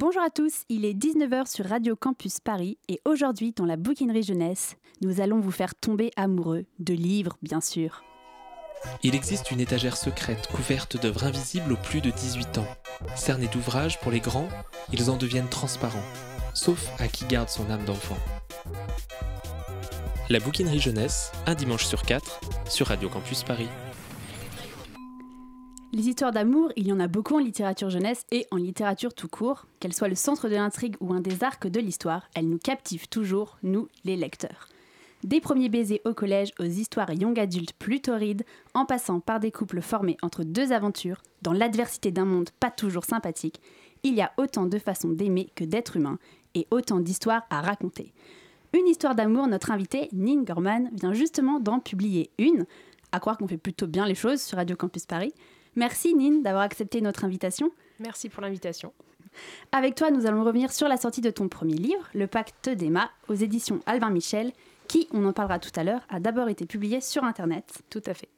Bonjour à tous, il est 19h sur Radio Campus Paris et aujourd'hui dans la bouquinerie jeunesse, nous allons vous faire tomber amoureux de livres bien sûr. Il existe une étagère secrète couverte d'œuvres invisibles aux plus de 18 ans. Cernés d'ouvrages pour les grands, ils en deviennent transparents, sauf à qui garde son âme d'enfant. La bouquinerie jeunesse, un dimanche sur quatre, sur Radio Campus Paris. Les histoires d'amour, il y en a beaucoup en littérature jeunesse et en littérature tout court. Qu'elles soient le centre de l'intrigue ou un des arcs de l'histoire, elles nous captivent toujours, nous, les lecteurs. Des premiers baisers au collège aux histoires young adultes plus torrides, en passant par des couples formés entre deux aventures, dans l'adversité d'un monde pas toujours sympathique, il y a autant de façons d'aimer que d'être humain, et autant d'histoires à raconter. Une histoire d'amour, notre invité, Nin Gorman, vient justement d'en publier une, à croire qu'on fait plutôt bien les choses sur Radio Campus Paris. Merci Nin d'avoir accepté notre invitation. Merci pour l'invitation. Avec toi, nous allons revenir sur la sortie de ton premier livre, Le Pacte d'Emma, aux éditions Albin Michel, qui, on en parlera tout à l'heure, a d'abord été publié sur Internet. Tout à fait.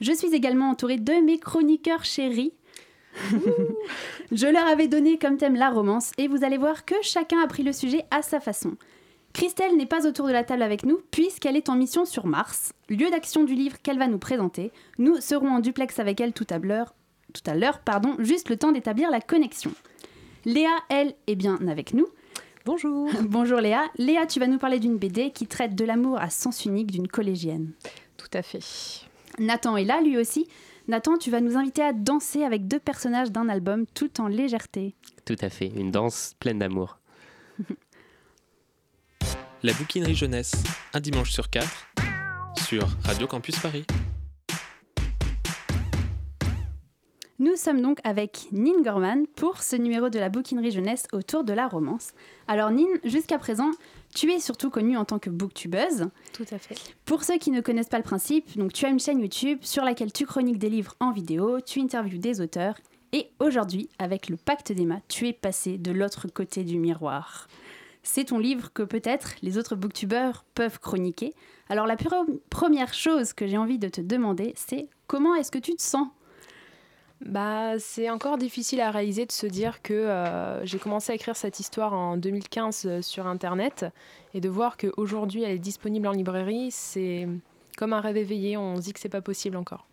Je suis également entourée de mes chroniqueurs chéris. Je leur avais donné comme thème la romance et vous allez voir que chacun a pris le sujet à sa façon. Christelle n'est pas autour de la table avec nous puisqu'elle est en mission sur Mars, lieu d'action du livre qu'elle va nous présenter. Nous serons en duplex avec elle tout à l'heure, tout à l'heure, pardon, juste le temps d'établir la connexion. Léa, elle, est bien avec nous. Bonjour. Bonjour Léa. Léa, tu vas nous parler d'une BD qui traite de l'amour à sens unique d'une collégienne. Tout à fait. Nathan est là, lui aussi. Nathan, tu vas nous inviter à danser avec deux personnages d'un album tout en légèreté. Tout à fait, une danse pleine d'amour. La bouquinerie jeunesse, un dimanche sur quatre, sur Radio Campus Paris. Nous sommes donc avec Nin Gorman pour ce numéro de la bouquinerie jeunesse autour de la romance. Alors Nin, jusqu'à présent, tu es surtout connue en tant que booktubeuse. Tout à fait. Pour ceux qui ne connaissent pas le principe, donc tu as une chaîne YouTube sur laquelle tu chroniques des livres en vidéo, tu interviews des auteurs et aujourd'hui, avec le pacte d'Emma, tu es passé de l'autre côté du miroir. C'est ton livre que peut-être les autres booktubeurs peuvent chroniquer. Alors la première chose que j'ai envie de te demander, c'est comment est-ce que tu te sens? Bah, c'est encore difficile à réaliser de se dire que euh, j'ai commencé à écrire cette histoire en 2015 euh, sur Internet et de voir qu'aujourd'hui elle est disponible en librairie, c'est comme un rêve éveillé, on se dit que c'est pas possible encore.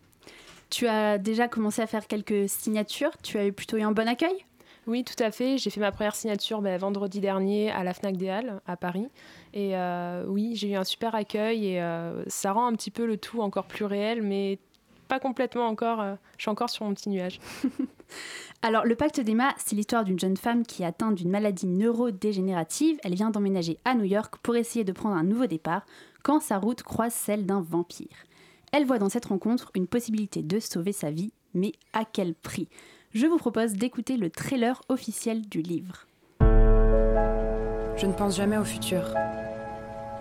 Tu as déjà commencé à faire quelques signatures, tu as eu plutôt eu un bon accueil? Oui, tout à fait. J'ai fait ma première signature ben, vendredi dernier à la FNAC des Halles, à Paris. Et euh, oui, j'ai eu un super accueil et euh, ça rend un petit peu le tout encore plus réel, mais pas complètement encore. Euh, je suis encore sur mon petit nuage. Alors, le pacte d'Emma, c'est l'histoire d'une jeune femme qui est atteinte d'une maladie neurodégénérative. Elle vient d'emménager à New York pour essayer de prendre un nouveau départ quand sa route croise celle d'un vampire. Elle voit dans cette rencontre une possibilité de sauver sa vie, mais à quel prix? Je vous propose d'écouter le trailer officiel du livre. Je ne pense jamais au futur.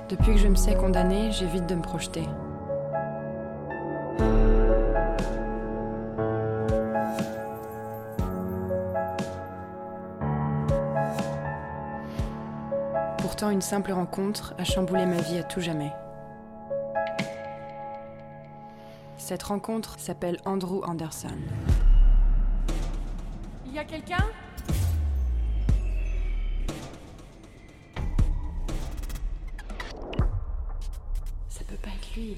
Depuis que je me sais condamnée, j'évite de me projeter. Pourtant, une simple rencontre a chamboulé ma vie à tout jamais. Cette rencontre s'appelle Andrew Anderson. Y a quelqu'un? Ça peut pas être lui.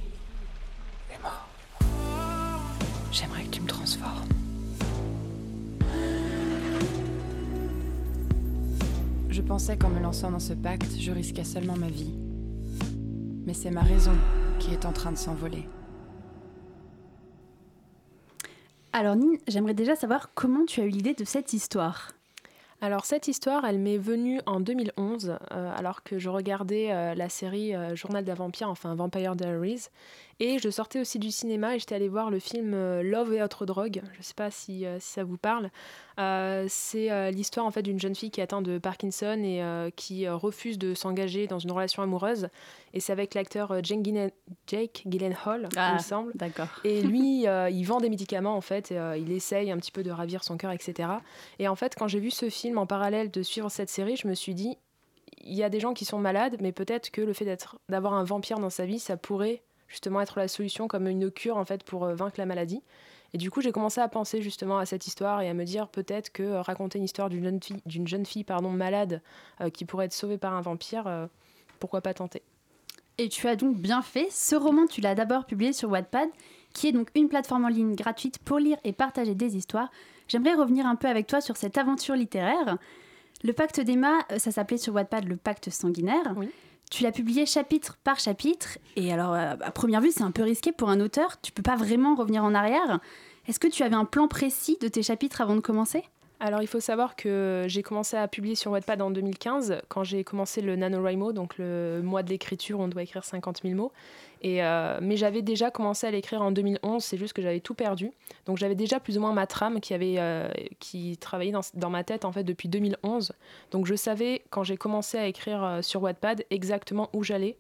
Emma. J'aimerais que tu me transformes. Je pensais qu'en me lançant dans ce pacte, je risquais seulement ma vie. Mais c'est ma raison qui est en train de s'envoler. Alors Nine, j'aimerais déjà savoir comment tu as eu l'idée de cette histoire. Alors cette histoire, elle m'est venue en 2011, euh, alors que je regardais euh, la série euh, Journal d'un vampire, enfin Vampire Diaries, et je sortais aussi du cinéma et j'étais allée voir le film Love et autres drogues. Je ne sais pas si, si, ça vous parle. c'est l'histoire en fait d'une jeune fille qui est atteinte de Parkinson et qui refuse de s'engager dans une relation amoureuse. Et c'est avec l'acteur Jake Gyllenhaal, ah, il me semble. D'accord. Et lui, il vend des médicaments en fait. Et, il essaye un petit peu de ravir son cœur, etc. Et en fait, quand j'ai vu ce film en parallèle de suivre cette série, je me suis dit, il y a des gens qui sont malades, mais peut-être que le fait d'être, d'avoir un vampire dans sa vie, ça pourrait justement être la solution comme une cure en fait pour euh, vaincre la maladie. Et du coup, j'ai commencé à penser justement à cette histoire et à me dire peut-être que euh, raconter une histoire d'une jeune fille, d'une jeune fille pardon, malade euh, qui pourrait être sauvée par un vampire, euh, pourquoi pas tenter? Et tu as donc bien fait. Ce roman, tu l'as d'abord publié sur Wattpad, qui est donc une plateforme en ligne gratuite pour lire et partager des histoires. J'aimerais revenir un peu avec toi sur cette aventure littéraire. Le pacte d'Emma, ça s'appelait sur Wattpad le pacte sanguinaire. Oui. Tu l'as publié chapitre par chapitre, et alors à première vue c'est un peu risqué pour un auteur, tu peux pas vraiment revenir en arrière. Est-ce que tu avais un plan précis de tes chapitres avant de commencer? Alors, il faut savoir que j'ai commencé à publier sur Wattpad en 2015, quand j'ai commencé le NaNoWriMo, donc le mois de l'écriture, on doit écrire 50 000 mots. Et, euh, mais j'avais déjà commencé à l'écrire en 2011, c'est juste que j'avais tout perdu. Donc j'avais déjà plus ou moins ma trame qui, euh, travaillait dans, dans, ma tête en fait depuis 2011. Donc je savais quand j'ai commencé à écrire euh, sur Wattpad exactement où j'allais.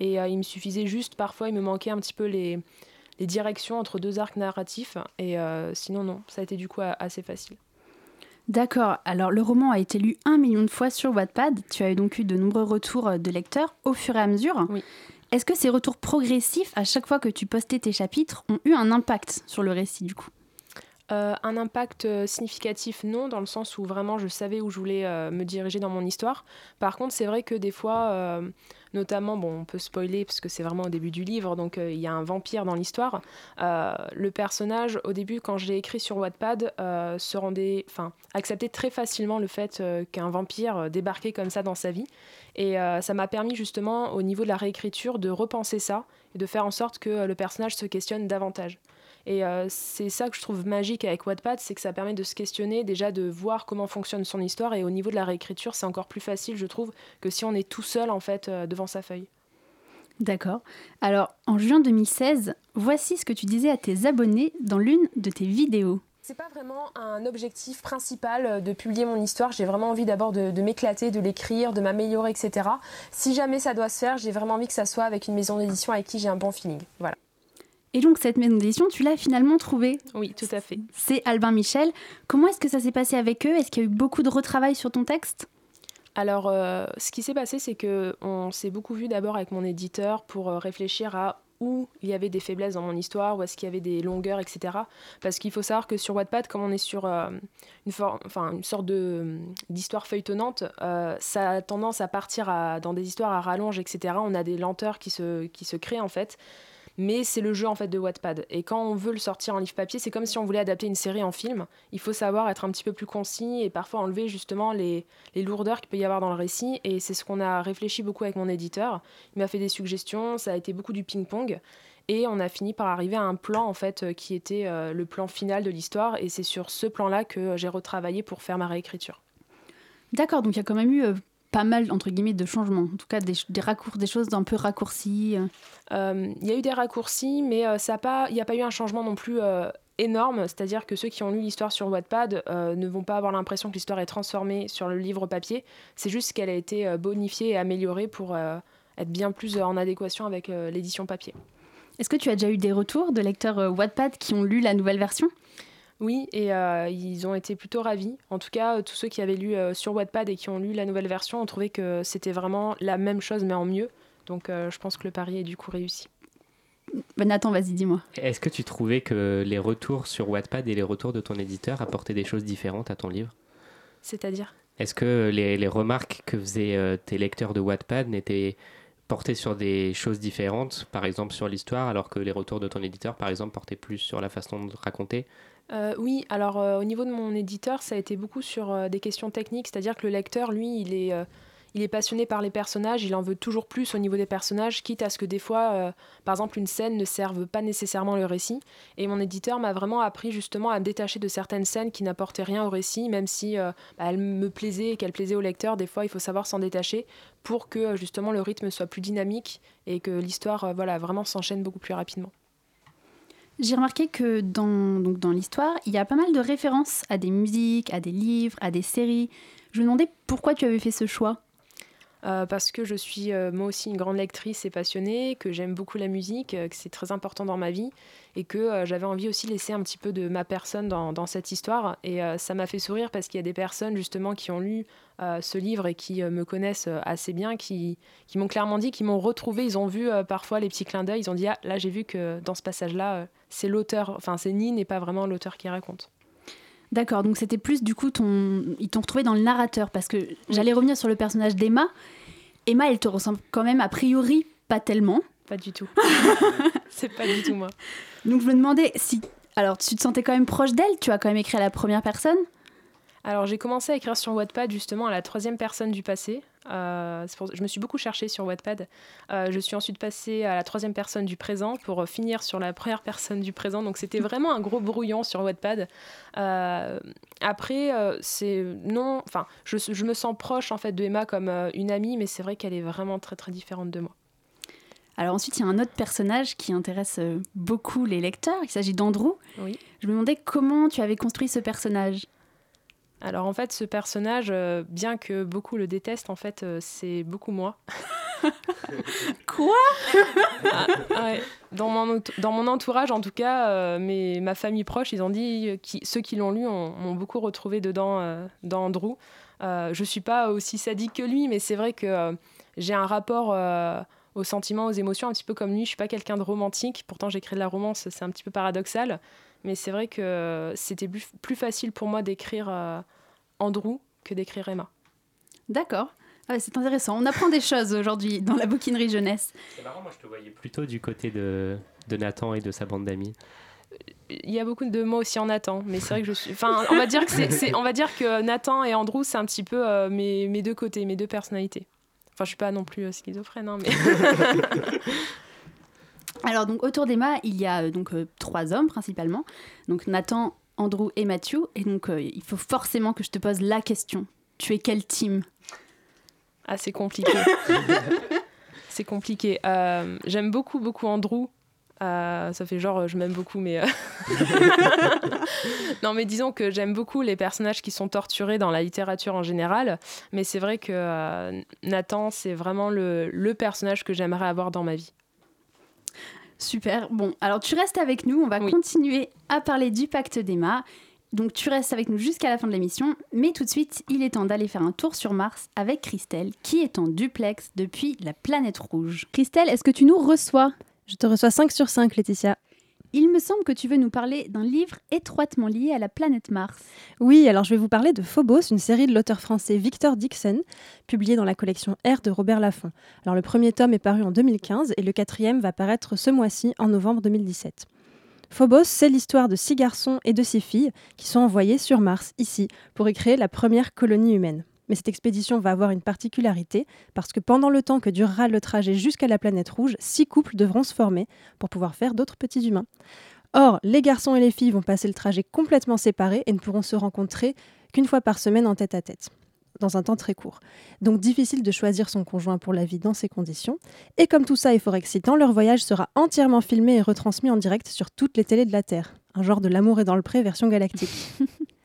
Et il me suffisait juste, parfois il me manquait un petit peu les, les directions entre deux arcs narratifs. Et sinon non, ça a été du coup assez facile. D'accord, alors le roman a été lu un million de fois sur Wattpad. Tu as donc eu de nombreux retours de lecteurs au fur et à mesure. Oui. Est-ce que ces retours progressifs, à chaque fois que tu postais tes chapitres, ont eu un impact sur le récit du coup? Euh, un impact euh, significatif, non, dans le sens où vraiment je savais où je voulais euh, me diriger dans mon histoire. Par contre, c'est vrai que des fois, euh, notamment, bon, on peut spoiler parce que c'est vraiment au début du livre, donc euh, il y a un vampire dans l'histoire. Euh, le personnage, au début, quand je l'ai écrit sur Wattpad, euh, se rendait, enfin, acceptait très facilement le fait qu'un vampire débarquait comme ça dans sa vie. Et ça m'a permis justement, au niveau de la réécriture, de repenser ça et de faire en sorte que le personnage se questionne davantage. Et euh, c'est ça que je trouve magique avec Wattpad, c'est que ça permet de se questionner, déjà de voir comment fonctionne son histoire, et au niveau de la réécriture, c'est encore plus facile, je trouve, que si on est tout seul en fait euh, devant sa feuille. D'accord. Alors, en juin 2016, voici ce que tu disais à tes abonnés dans l'une de tes vidéos. C'est pas vraiment un objectif principal euh, de publier mon histoire. J'ai vraiment envie d'abord de, de m'éclater, de l'écrire, de m'améliorer, etc. Si jamais ça doit se faire, j'ai vraiment envie que ça soit avec une maison d'édition avec qui j'ai un bon feeling. Voilà. Et donc, cette maison d'édition, tu l'as finalement trouvée. Oui, tout à fait. C'est Albin Michel. Comment est-ce que ça s'est passé avec eux? Est-ce qu'il y a eu beaucoup de retravail sur ton texte? Alors, euh, ce qui s'est passé, c'est que on s'est beaucoup vu d'abord avec mon éditeur pour euh, réfléchir à où il y avait des faiblesses dans mon histoire, où est-ce qu'il y avait des longueurs, etc. Parce qu'il faut savoir que sur Wattpad, comme on est sur euh, une, enfin, une sorte de, d'histoire feuilletonnante, euh, ça a tendance à partir à- dans des histoires à rallonge, etc. On a des lenteurs qui se, qui se créent en fait. Mais c'est le jeu en fait de Wattpad. Et quand on veut le sortir en livre papier, c'est comme si on voulait adapter une série en film. Il faut savoir être un petit peu plus concis et parfois enlever justement les, lourdeurs qu'il peut y avoir dans le récit. Et c'est ce qu'on a réfléchi beaucoup avec mon éditeur. Il m'a fait des suggestions, ça a été beaucoup du ping-pong. Et on a fini par arriver à un plan en fait euh, qui était euh, le plan final de l'histoire. Et c'est sur ce plan-là que j'ai retravaillé pour faire ma réécriture. D'accord, donc il y a quand même eu euh, pas mal, entre guillemets, de changements. En tout cas, des, des, raccours, des choses un peu raccourcies. euh. Euh, Il y a eu des raccourcis, mais euh, ça pas- il n'y a pas eu un changement non plus euh, énorme. C'est-à-dire que ceux qui ont lu l'histoire sur Wattpad euh, ne vont pas avoir l'impression que l'histoire est transformée sur le livre papier. C'est juste qu'elle a été bonifiée et améliorée pour euh, être bien plus en adéquation avec euh, l'édition papier. Est-ce que tu as déjà eu des retours de lecteurs Wattpad qui ont lu la nouvelle version? Oui, et euh, ils ont été plutôt ravis. En tout cas, tous ceux qui avaient lu euh, sur Wattpad et qui ont lu la nouvelle version ont trouvé que c'était vraiment la même chose, mais en mieux. Donc euh, je pense que le pari est du coup réussi. Ben, Nathan, vas-y, dis-moi. Est-ce que tu trouvais que les retours sur Wattpad et les retours de ton éditeur apportaient des choses différentes à ton livre? C'est-à-dire? Est-ce que les, les remarques que faisaient euh, tes lecteurs de Wattpad n'étaient portées sur des choses différentes, par exemple sur l'histoire, alors que les retours de ton éditeur, par exemple, portaient plus sur la façon de raconter? Euh, oui, alors euh, au niveau de mon éditeur, ça a été beaucoup sur euh, des questions techniques, c'est-à-dire que le lecteur, lui, il est, il est passionné par les personnages, il en veut toujours plus au niveau des personnages, quitte à ce que des fois, par exemple, une scène ne serve pas nécessairement le récit. Et mon éditeur m'a vraiment appris justement à me détacher de certaines scènes qui n'apportaient rien au récit, même si bah, elles me plaisaient et qu'elles plaisaient au lecteur. Des fois, il faut savoir s'en détacher pour que justement le rythme soit plus dynamique et que l'histoire, voilà, vraiment s'enchaîne beaucoup plus rapidement. J'ai remarqué que dans, l'histoire, il y a pas mal de références à des musiques, à des livres, à des séries. Je me demandais pourquoi tu avais fait ce choix. Euh, parce que je suis euh, moi aussi une grande lectrice et passionnée, que j'aime beaucoup la musique, euh, que c'est très important dans ma vie et que j'avais envie aussi de laisser un petit peu de ma personne dans, cette histoire. Et ça m'a fait sourire parce qu'il y a des personnes justement qui ont lu ce livre et qui me connaissent assez bien, qui, qui m'ont clairement dit, qui m'ont retrouvé, ils ont vu parfois les petits clins d'œil, ils ont dit, ah là j'ai vu que dans ce passage-là, c'est l'auteur, enfin c'est Nine et pas vraiment l'auteur qui raconte. D'accord, donc c'était plus du coup ton. Ils t'ont retrouvé dans le narrateur parce que j'allais revenir sur le personnage d'Emma. Emma, elle te ressemble quand même a priori pas tellement. Pas du tout. c'est pas du tout moi. Donc je me demandais si. Alors tu te sentais quand même proche d'elle? Tu as quand même écrit à la première personne? Alors j'ai commencé à écrire sur Wattpad justement à la troisième personne du passé. Euh, je me suis beaucoup cherchée sur Wattpad. Euh, je suis ensuite passée à la troisième personne du présent pour finir sur la première personne du présent. Donc c'était vraiment un gros brouillon sur Wattpad. Euh, après, c'est non, enfin, je, je, me sens proche en fait de Emma comme une amie, mais c'est vrai qu'elle est vraiment très très différente de moi. Alors ensuite, il y a un autre personnage qui intéresse beaucoup les lecteurs. Il s'agit d'Andrew. Oui. Je me demandais comment tu avais construit ce personnage. Alors en fait, ce personnage, euh, bien que beaucoup le détestent, en fait, euh, c'est beaucoup moi. Quoi? Ah, dans, mon, dans mon entourage, en tout cas, euh, ma famille proche, ils ont dit, qui, ceux qui l'ont lu m'ont beaucoup retrouvé dedans, dans Andrew. je suis pas aussi sadique que lui, mais c'est vrai que j'ai un rapport aux sentiments, aux émotions, un petit peu comme lui. Je suis pas quelqu'un de romantique, pourtant j'écris de la romance, c'est un petit peu paradoxal. Mais c'est vrai que c'était plus, facile pour moi d'écrire euh, Andrew que d'écrire Emma. D'accord. Ah c'est intéressant. On apprend des choses aujourd'hui dans la bouquinerie jeunesse. C'est marrant, moi je te voyais plutôt du côté de, de Nathan et de sa bande d'amis. Il y a beaucoup de mots aussi en Nathan, mais c'est vrai que je suis. Enfin, on va dire que c'est, on va dire que Nathan et Andrew, c'est un petit peu euh, mes, mes, deux côtés, mes deux personnalités. Enfin, je suis pas non plus euh, schizophrène, hein, mais. Alors donc autour d'Emma, il y a euh, donc euh, trois hommes principalement, donc Nathan, Andrew et Matthew. Et donc euh, il faut forcément que je te pose la question. Tu es quel team? Ah c'est compliqué. c'est compliqué. J'aime beaucoup beaucoup Andrew. ça fait genre je m'aime beaucoup mais non mais disons que j'aime beaucoup les personnages qui sont torturés dans la littérature en général mais c'est vrai que Nathan c'est vraiment le personnage que j'aimerais avoir dans ma vie Super. Bon, alors tu restes avec nous. On va continuer à parler du pacte d'Emma. Donc tu restes avec nous jusqu'à la fin de l'émission. Mais tout de suite, il est temps d'aller faire un tour sur Mars avec Christelle, qui est en duplex depuis la planète rouge. Christelle, est-ce que tu nous reçois? Je te reçois 5 sur 5, Laetitia. Il me semble que tu veux nous parler d'un livre étroitement lié à la planète Mars. Oui, alors je vais vous parler de Phobos, une série de l'auteur français Victor Dixon, publiée dans la collection R de Robert Laffont. Alors le premier tome est paru en 2015 et le quatrième va paraître ce mois-ci, en novembre 2017. Phobos, c'est l'histoire de six garçons et de six filles qui sont envoyés sur Mars, ici, pour y créer la première colonie humaine. Mais cette expédition va avoir une particularité parce que pendant le temps que durera le trajet jusqu'à la planète rouge, six couples devront se former pour pouvoir faire d'autres petits humains. Or, les garçons et les filles vont passer le trajet complètement séparés et ne pourront se rencontrer qu'une fois par semaine en tête à tête dans un temps très court. Donc difficile de choisir son conjoint pour la vie dans ces conditions. Et comme tout ça est fort excitant, leur voyage sera entièrement filmé et retransmis en direct sur toutes les télés de la Terre. Un genre de l'amour est dans le pré version galactique.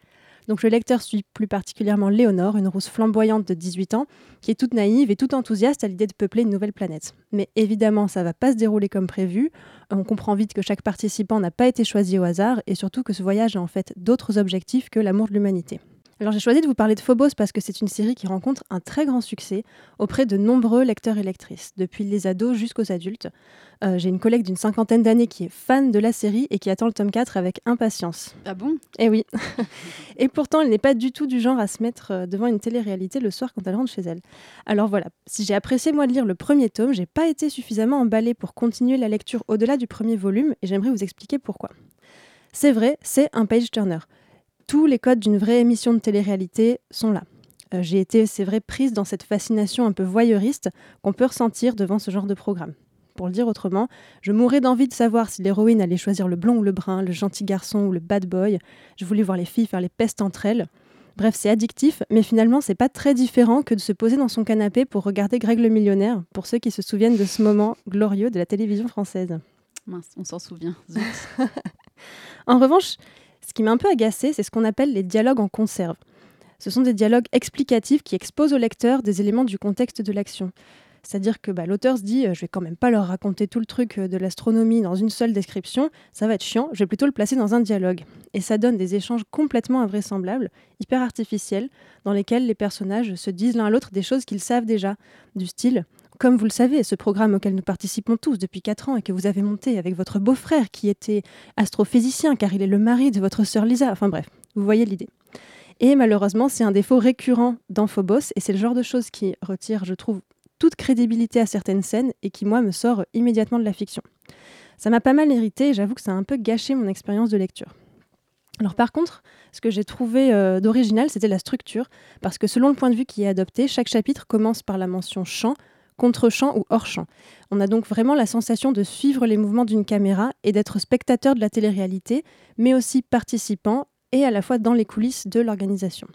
Donc le lecteur suit plus particulièrement Léonore, une rousse flamboyante de 18 ans, qui est toute naïve et toute enthousiaste à l'idée de peupler une nouvelle planète. Mais évidemment, ça va pas se dérouler comme prévu. On comprend vite que chaque participant n'a pas été choisi au hasard et surtout que ce voyage a en fait d'autres objectifs que l'amour de l'humanité. Alors j'ai choisi de vous parler de Phobos parce que c'est une série qui rencontre un très grand succès auprès de nombreux lecteurs et lectrices, depuis les ados jusqu'aux adultes. Euh, j'ai une collègue d'une cinquantaine d'années qui est fan de la série et qui attend le tome 4 avec impatience. Ah bon? Eh oui. et pourtant, elle n'est pas du tout du genre à se mettre euh, devant une télé-réalité le soir quand elle rentre chez elle. Alors voilà, si j'ai apprécié moi de lire le premier tome, j'ai pas été suffisamment emballée pour continuer la lecture au-delà du premier volume et j'aimerais vous expliquer pourquoi. C'est vrai, c'est un page turner tous les codes d'une vraie émission de télé-réalité sont là. Euh, j'ai été, c'est vrai, prise dans cette fascination un peu voyeuriste qu'on peut ressentir devant ce genre de programme. Pour le dire autrement, je mourais d'envie de savoir si l'héroïne allait choisir le blond ou le brun, le gentil garçon ou le bad boy. Je voulais voir les filles faire les pestes entre elles. Bref, c'est addictif, mais finalement, c'est pas très différent que de se poser dans son canapé pour regarder Greg le millionnaire, pour ceux qui se souviennent de ce moment glorieux de la télévision française. Mince, on s'en souvient. en revanche, ce qui m'a un peu agacé, c'est ce qu'on appelle les dialogues en conserve. Ce sont des dialogues explicatifs qui exposent au lecteur des éléments du contexte de l'action. C'est-à-dire que bah, l'auteur se dit, euh, je vais quand même pas leur raconter tout le truc euh, de l'astronomie dans une seule description, ça va être chiant, je vais plutôt le placer dans un dialogue. Et ça donne des échanges complètement invraisemblables, hyper artificiels, dans lesquels les personnages se disent l'un à l'autre des choses qu'ils savent déjà, du style comme vous le savez, ce programme auquel nous participons tous depuis 4 ans et que vous avez monté avec votre beau-frère qui était astrophysicien car il est le mari de votre sœur Lisa, enfin bref, vous voyez l'idée. Et malheureusement, c'est un défaut récurrent dans Phobos et c'est le genre de choses qui retire, je trouve, toute crédibilité à certaines scènes et qui, moi, me sort immédiatement de la fiction. Ça m'a pas mal irrité et j'avoue que ça a un peu gâché mon expérience de lecture. Alors par contre, ce que j'ai trouvé euh, d'original, c'était la structure, parce que selon le point de vue qui est adopté, chaque chapitre commence par la mention champ, contre-champ ou hors-champ. On a donc vraiment la sensation de suivre les mouvements d'une caméra et d'être spectateur de la télé-réalité, mais aussi participant et à la fois dans les coulisses de l'organisation.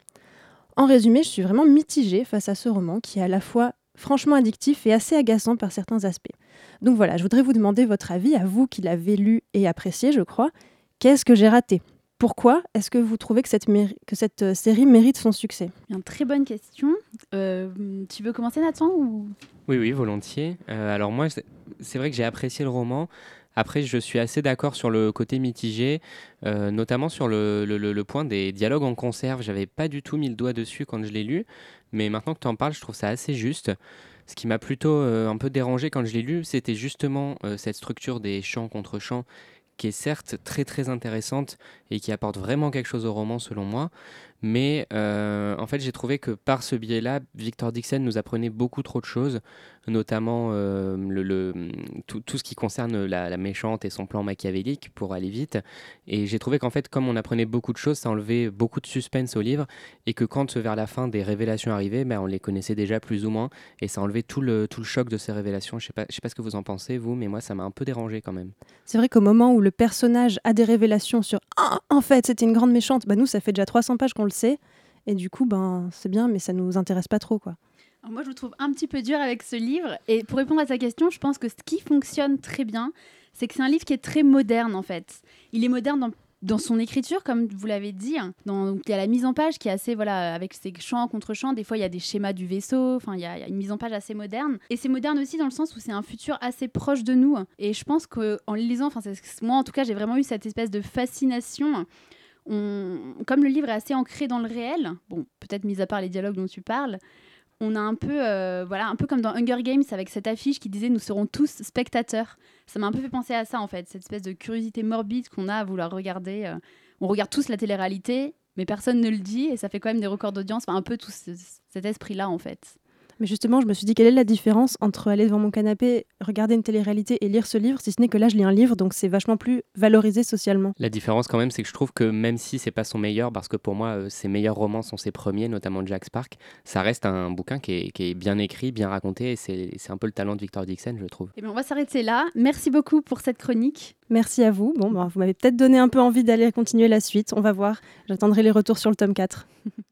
En résumé, je suis vraiment mitigée face à ce roman qui est à la fois franchement addictif et assez agaçant par certains aspects. Donc voilà, je voudrais vous demander votre avis, à vous qui l'avez lu et apprécié, je crois. Qu'est-ce que j'ai raté? Pourquoi est-ce que vous trouvez que cette, euh, série mérite son succès? Une très bonne question. Euh, tu veux commencer Nathan ou... Oui, oui, volontiers. Euh, alors moi, c'est vrai que j'ai apprécié le roman. Après, je suis assez d'accord sur le côté mitigé, notamment sur le, le, point des dialogues en conserve. J'avais pas du tout mis le doigt dessus quand je l'ai lu, mais maintenant que tu en parles, je trouve ça assez juste. Ce qui m'a plutôt un peu dérangé quand je l'ai lu, c'était justement cette structure des chants contre chants qui est certes très très intéressante et qui apporte vraiment quelque chose au roman selon moi, mais euh, en fait, j'ai trouvé que par ce biais-là, Victor Dixon nous apprenait beaucoup trop de choses, notamment euh, le, tout, tout, ce qui concerne la, méchante et son plan machiavélique, pour aller vite. Et j'ai trouvé qu'en fait, comme on apprenait beaucoup de choses, ça enlevait beaucoup de suspense au livre, et que quand vers la fin des révélations arrivaient, ben, on les connaissait déjà plus ou moins, et ça enlevait tout le, tout le choc de ces révélations. Je ne sais, pas, je sais pas ce que vous en pensez, vous, mais moi, ça m'a un peu dérangé quand même. C'est vrai qu'au moment où le personnage a des révélations sur ah, en fait, c'était une grande méchante, bah, nous, ça fait déjà 300 pages qu'on le sait. Et du coup, ben, c'est bien, mais ça nous intéresse pas trop, quoi. moi, je vous trouve un petit peu dur avec ce livre. Et pour répondre à sa question, je pense que ce qui fonctionne très bien, c'est que c'est un livre qui est très moderne, en fait. Il est moderne dans, dans son écriture, comme vous l'avez dit. Dans, il y a la mise en page qui est assez, voilà, avec ses chants contre chants. Des fois, il y a des schémas du vaisseau. Enfin, il y, a, une mise en page assez moderne. Et c'est moderne aussi dans le sens où c'est un futur assez proche de nous. Et je pense qu'en le lisant, enfin, moi, en tout cas, j'ai vraiment eu cette espèce de fascination comme le livre est assez ancré dans le réel, bon, peut-être mis à part les dialogues dont tu parles, on a un peu, euh, voilà, un peu comme dans Hunger Games avec cette affiche qui disait nous serons tous spectateurs. Ça m'a un peu fait penser à ça en fait, cette espèce de curiosité morbide qu'on a à vouloir regarder. Euh, on regarde tous la télé-réalité, mais personne ne le dit et ça fait quand même des records d'audience. Un peu tout cet esprit-là en fait. Mais justement, je me suis dit, quelle est la différence entre aller devant mon canapé, regarder une télé-réalité et lire ce livre, si ce n'est que là, je lis un livre, donc c'est vachement plus valorisé socialement. La différence, quand même, c'est que je trouve que même si c'est pas son meilleur, parce que pour moi, euh, ses meilleurs romans sont ses premiers, notamment Jack Spark, ça reste un bouquin qui est, bien écrit, bien raconté, et c'est un peu le talent de Victor Dixon, je trouve. Et eh bien, on va s'arrêter là. Merci beaucoup pour cette chronique. Merci à vous. Bon, ben, vous m'avez peut-être donné un peu envie d'aller continuer la suite. On va voir. J'attendrai les retours sur le tome 4.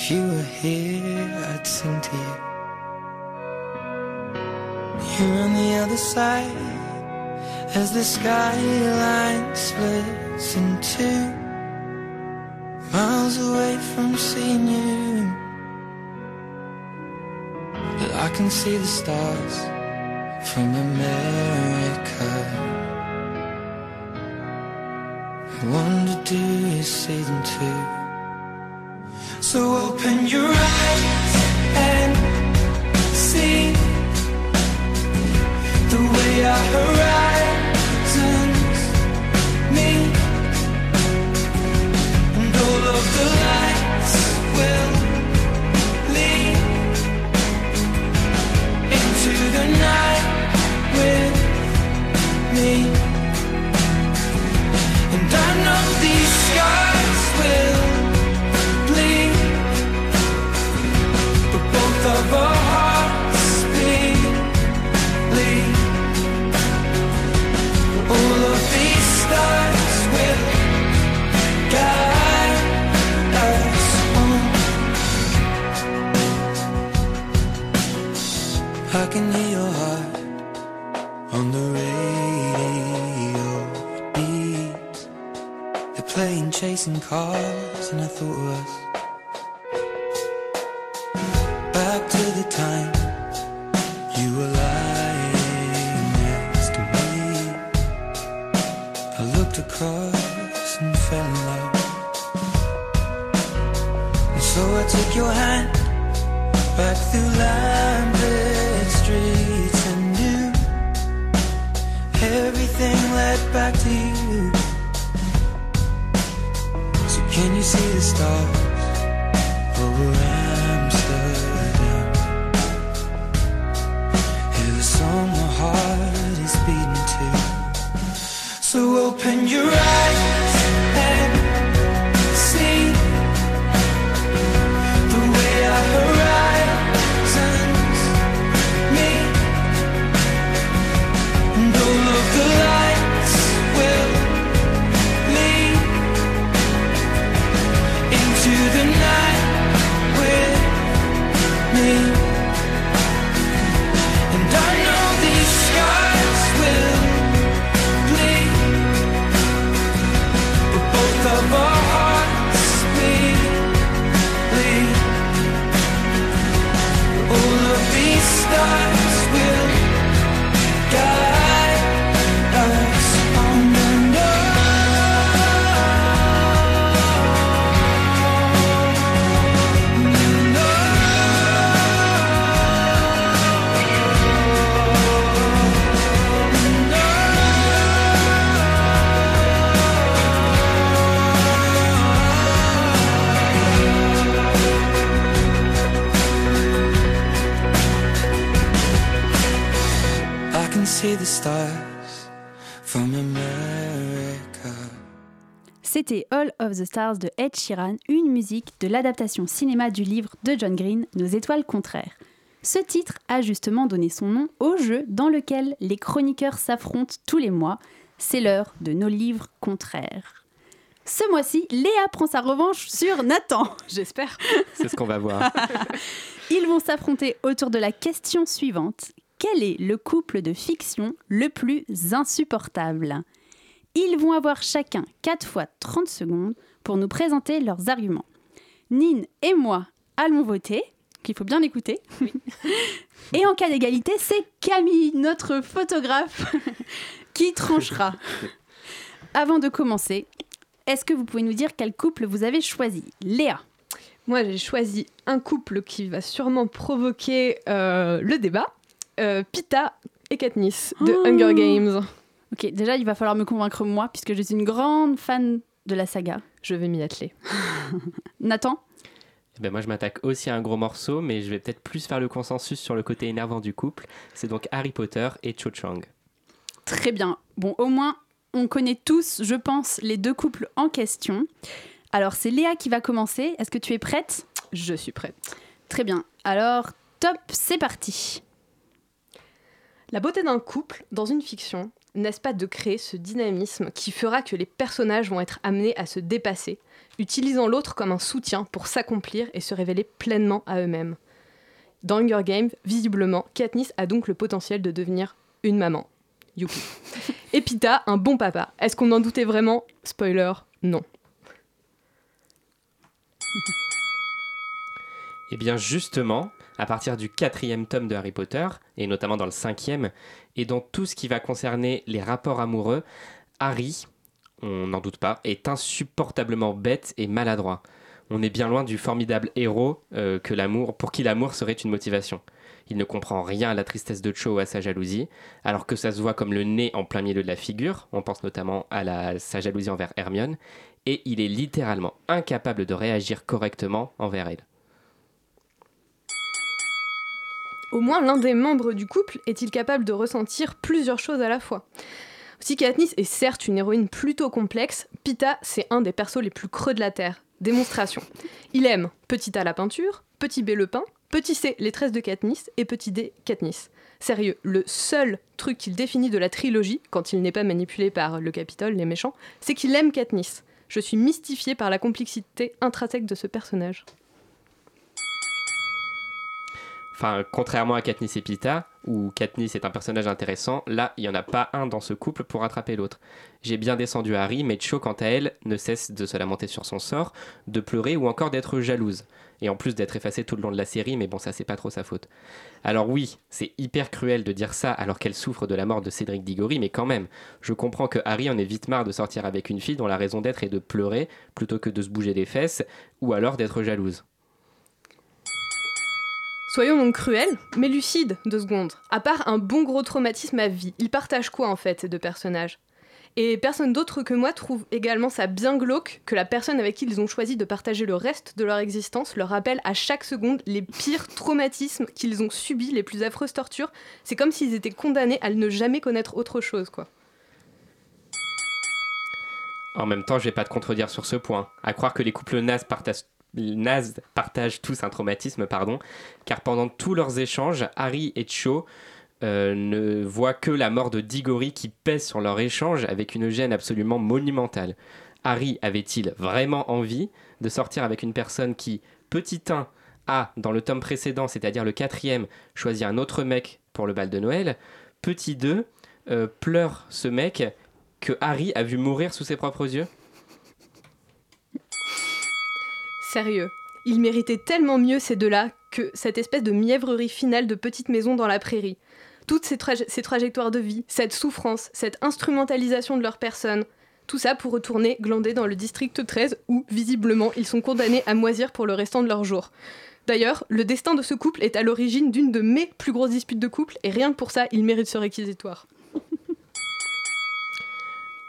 If you were here, I'd sing to you. You're on the other side as the skyline splits in two. Miles away from seeing you. But I can see the stars from America. I wonder, do you see them too? So open your eyes and see the way our horizons meet, and all of the lights will lead into the night with me, and I know these scars of hearts believe all of these stars will guide us. I can hear your heart on the radio. It. They're playing chasing cars, and I thought of us. All of the Stars de Ed Sheeran, une musique de l'adaptation cinéma du livre de John Green, Nos étoiles contraires. Ce titre a justement donné son nom au jeu dans lequel les chroniqueurs s'affrontent tous les mois. C'est l'heure de nos livres contraires. Ce mois-ci, Léa prend sa revanche sur Nathan, j'espère. C'est ce qu'on va voir. Ils vont s'affronter autour de la question suivante. Quel est le couple de fiction le plus insupportable? Ils vont avoir chacun 4 fois 30 secondes pour nous présenter leurs arguments. Nine et moi allons voter, qu'il faut bien écouter. Et en cas d'égalité, c'est Camille, notre photographe, qui tranchera. Avant de commencer, est-ce que vous pouvez nous dire quel couple vous avez choisi? Léa Moi, j'ai choisi un couple qui va sûrement provoquer euh, le débat. Euh, Pita et Katniss de Oh. Hunger Games. Ok, déjà, il va falloir me convaincre moi, puisque je suis une grande fan de la saga. Je vais m'y atteler. Nathan Eh ben moi, je m'attaque aussi à un gros morceau, mais je vais peut-être plus faire le consensus sur le côté énervant du couple. C'est donc Harry Potter et Cho Chang. Très bien. Bon, au moins, on connaît tous, je pense, les deux couples en question. Alors, c'est Léa qui va commencer. Est-ce que tu es prête? Je suis prête. Très bien. Alors, top, c'est parti. La beauté d'un couple dans une fiction, n'est-ce pas de créer ce dynamisme qui fera que les personnages vont être amenés à se dépasser, utilisant l'autre comme un soutien pour s'accomplir et se révéler pleinement à eux-mêmes Dans Hunger Games, visiblement, Katniss a donc le potentiel de devenir une maman. Youpi. Et Pita, un bon papa. Est-ce qu'on en doutait vraiment? Spoiler, non. Eh bien justement, à partir du quatrième tome de Harry Potter, et notamment dans le cinquième, et dans tout ce qui va concerner les rapports amoureux, Harry, on n'en doute pas, est insupportablement bête et maladroit. On est bien loin du formidable héros euh, pour qui l'amour serait une motivation. Il ne comprend rien à la tristesse de Cho ou à sa jalousie, alors que ça se voit comme le nez en plein milieu de la figure, on pense notamment à sa jalousie envers Hermione, et il est littéralement incapable de réagir correctement envers elle. Au moins l'un des membres du couple est-il capable de ressentir plusieurs choses à la fois Si Katniss est certes une héroïne plutôt complexe, Pita, c'est un des persos les plus creux de la Terre. Démonstration. Il aime Petit A la peinture, Petit B le pain, Petit C, les tresses de Katniss, et petit D, Katniss. Sérieux, le seul truc qu'il définit de la trilogie, quand il n'est pas manipulé par le Capitole, les méchants, c'est qu'il aime Katniss. Je suis mystifiée par la complexité intrinsèque de ce personnage. Enfin, contrairement à Katniss et Pita, où Katniss est un personnage intéressant, là, il n'y en a pas un dans ce couple pour rattraper l'autre. J'ai bien descendu Harry, mais Cho, quant à elle, ne cesse de se lamenter sur son sort, de pleurer ou encore d'être jalouse. Et en plus d'être effacée tout le long de la série, mais bon, ça, c'est pas trop sa faute. Alors oui, c'est hyper cruel de dire ça alors qu'elle souffre de la mort de Cédric Diggory, mais quand même, je comprends que Harry en ait vite marre de sortir avec une fille dont la raison d'être est de pleurer plutôt que de se bouger les fesses, ou alors d'être jalouse. Soyons donc cruels, mais lucides, deux secondes. À part un bon gros traumatisme à vie, ils partagent quoi en fait, ces deux personnages? Et personne d'autre que moi trouve également ça bien glauque que la personne avec qui ils ont choisi de partager le reste de leur existence leur rappelle à chaque seconde les pires traumatismes qu'ils ont subis, les plus affreuses tortures. C'est comme s'ils étaient condamnés à ne jamais connaître autre chose, quoi. En même temps, je vais pas te contredire sur ce point. À croire que les couples nazes partagent nazes partagent tous un traumatisme, pardon, car pendant tous leurs échanges, Harry et Cho euh, ne voient que la mort de Diggory qui pèse sur leur échange avec une gêne absolument monumentale. Harry avait-il vraiment envie de sortir avec une personne qui, petit 1, a, dans le tome précédent, c'est-à-dire le quatrième, choisi un autre mec pour le bal de Noël Petit 2, euh, pleure ce mec que Harry a vu mourir sous ses propres yeux? Sérieux, ils méritaient tellement mieux ces deux-là que cette espèce de mièvrerie finale de petite maison dans la prairie. Toutes ces, traje- ces trajectoires de vie, cette souffrance, cette instrumentalisation de leur personne, tout ça pour retourner glander dans le district 13 où, visiblement, ils sont condamnés à moisir pour le restant de leur jour. D'ailleurs, le destin de ce couple est à l'origine d'une de mes plus grosses disputes de couple et rien que pour ça, ils méritent ce réquisitoire.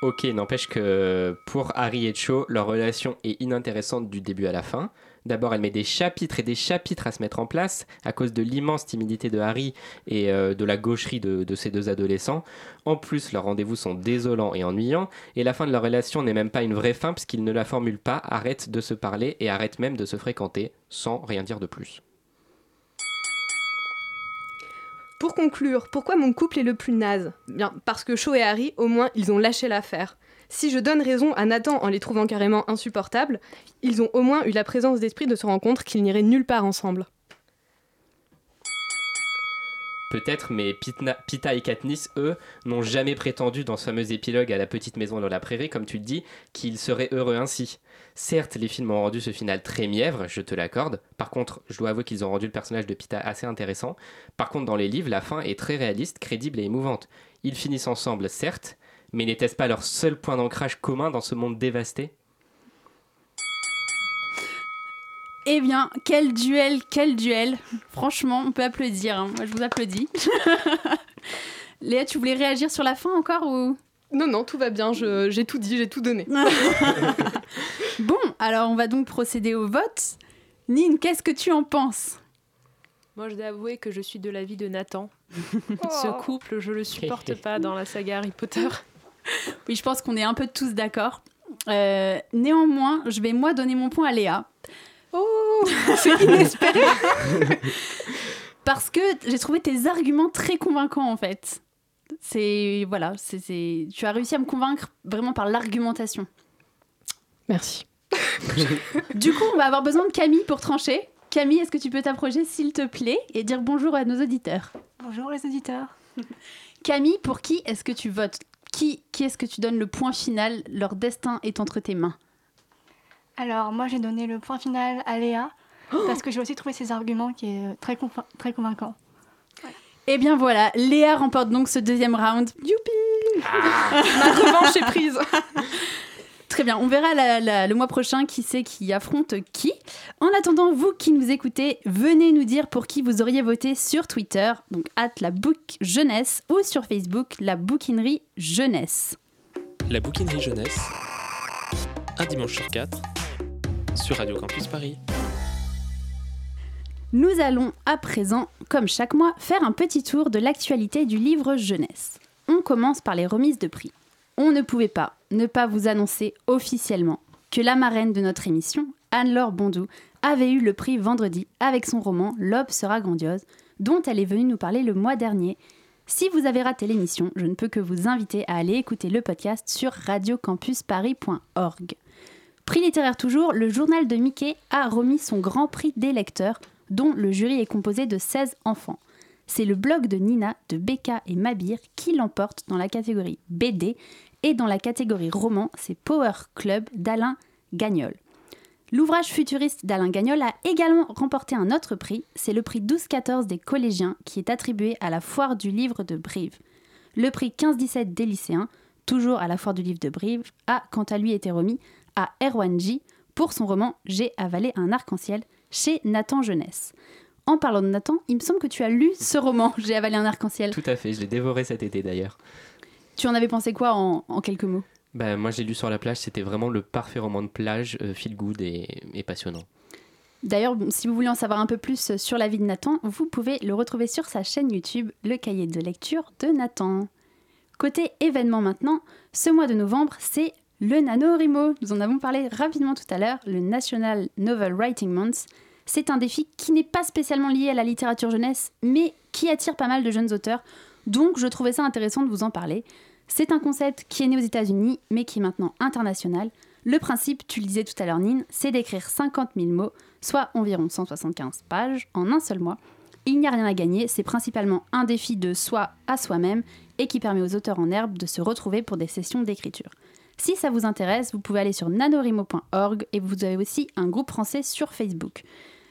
Ok, n'empêche que pour Harry et Cho, leur relation est inintéressante du début à la fin. D'abord, elle met des chapitres et des chapitres à se mettre en place à cause de l'immense timidité de Harry et euh, de la gaucherie de, de ces deux adolescents. En plus, leurs rendez-vous sont désolants et ennuyants, et la fin de leur relation n'est même pas une vraie fin puisqu'ils ne la formulent pas, arrêtent de se parler et arrêtent même de se fréquenter, sans rien dire de plus. Pour conclure, pourquoi mon couple est le plus naze? Bien, parce que Cho et Harry, au moins, ils ont lâché l'affaire. Si je donne raison à Nathan en les trouvant carrément insupportables, ils ont au moins eu la présence d'esprit de se rendre compte qu'ils n'iraient nulle part ensemble. Peut-être, mais Pita et Katniss, eux, n'ont jamais prétendu dans ce fameux épilogue à la petite maison dans la prairie, comme tu le dis, qu'ils seraient heureux ainsi. Certes, les films ont rendu ce final très mièvre, je te l'accorde. Par contre, je dois avouer qu'ils ont rendu le personnage de Pita assez intéressant. Par contre, dans les livres, la fin est très réaliste, crédible et émouvante. Ils finissent ensemble, certes, mais n'était-ce pas leur seul point d'ancrage commun dans ce monde dévasté? Eh bien, quel duel, quel duel. Franchement, on peut applaudir. hein. Moi, je vous applaudis. Léa, tu voulais réagir sur la fin encore ou? Non, non, tout va bien, j'ai tout dit, j'ai tout donné. Bon, alors on va donc procéder au vote. Nine, qu'est-ce que tu en penses? Moi, je dois avouer que je suis de l'avis de Nathan. Ce couple, je le supporte pas dans la saga Harry Potter. Oui, je pense qu'on est un peu tous d'accord. Euh, néanmoins, je vais moi donner mon point à Léa. Oh, c'est inespéré Parce que j'ai trouvé tes arguments très convaincants en fait. C'est voilà, c'est c'est- tu as réussi à me convaincre vraiment par l'argumentation. Merci. Du coup, on va avoir besoin de Camille pour trancher. Camille, est-ce que tu peux t'approcher s'il te plaît et dire bonjour à nos auditeurs? Bonjour les auditeurs. Camille, pour qui est-ce que tu votes? Qui, qui est-ce que tu donnes le point final Leur destin est entre tes mains? Alors moi j'ai donné le point final à Léa parce que j'ai aussi trouvé ses arguments qui est très, très convaincant. Et Eh bien voilà, Léa remporte donc ce deuxième round. Youpi Ma revanche est prise. Très bien, on verra la- la- le mois prochain qui c'est qui affronte qui. En attendant, vous qui nous écoutez, venez nous dire pour qui vous auriez voté sur Twitter, donc at la book jeunesse, ou sur Facebook, la bouquinerie jeunesse. La bouquinerie jeunesse, un dimanche sur quatre, sur Radio Campus Paris. Nous allons à présent, comme chaque mois, faire un petit tour de l'actualité du livre jeunesse. On commence par les remises de prix. On ne pouvait pas ne pas vous annoncer officiellement que la marraine de notre émission, Anne-Laure Bondou, avait eu le prix vendredi avec son roman L'aube sera grandiose, dont elle est venue nous parler le mois dernier. Si vous avez raté l'émission, je ne peux que vous inviter à aller écouter le podcast sur radiocampusparis.org. Prix littéraire toujours, le journal de Mickey a remis son grand prix des lecteurs, dont le jury est composé de 16 enfants. C'est le blog de Nina, de Becca et Mabir qui l'emporte dans la catégorie BD et dans la catégorie roman, c'est Power Club d'Alain Gagnol. L'ouvrage futuriste d'Alain Gagnol a également remporté un autre prix, c'est le prix 12-14 des collégiens qui est attribué à la foire du livre de Brive. Le prix 15-17 des lycéens, toujours à la foire du livre de Brive, a quant à lui été remis à Erwan J pour son roman J'ai avalé un arc-en-ciel chez Nathan Jeunesse. En parlant de Nathan, il me semble que tu as lu ce roman J'ai avalé un arc-en-ciel. Tout à fait, je l'ai dévoré cet été d'ailleurs. Tu en avais pensé quoi en, en quelques mots? Bah, moi j'ai lu sur la plage, c'était vraiment le parfait roman de plage, euh, feel good et, et passionnant. D'ailleurs, si vous voulez en savoir un peu plus sur la vie de Nathan, vous pouvez le retrouver sur sa chaîne YouTube, le cahier de lecture de Nathan. Côté événement maintenant, ce mois de novembre, c'est le NaNoWriMo. Nous en avons parlé rapidement tout à l'heure, le National Novel Writing Month. C'est un défi qui n'est pas spécialement lié à la littérature jeunesse, mais qui attire pas mal de jeunes auteurs. Donc je trouvais ça intéressant de vous en parler. C'est un concept qui est né aux États-Unis, mais qui est maintenant international. Le principe, tu le disais tout à l'heure, Nine, c'est d'écrire 50 000 mots, soit environ 175 pages, en un seul mois. Il n'y a rien à gagner, c'est principalement un défi de soi à soi-même et qui permet aux auteurs en herbe de se retrouver pour des sessions d'écriture. Si ça vous intéresse, vous pouvez aller sur nanorimo.org et vous avez aussi un groupe français sur Facebook.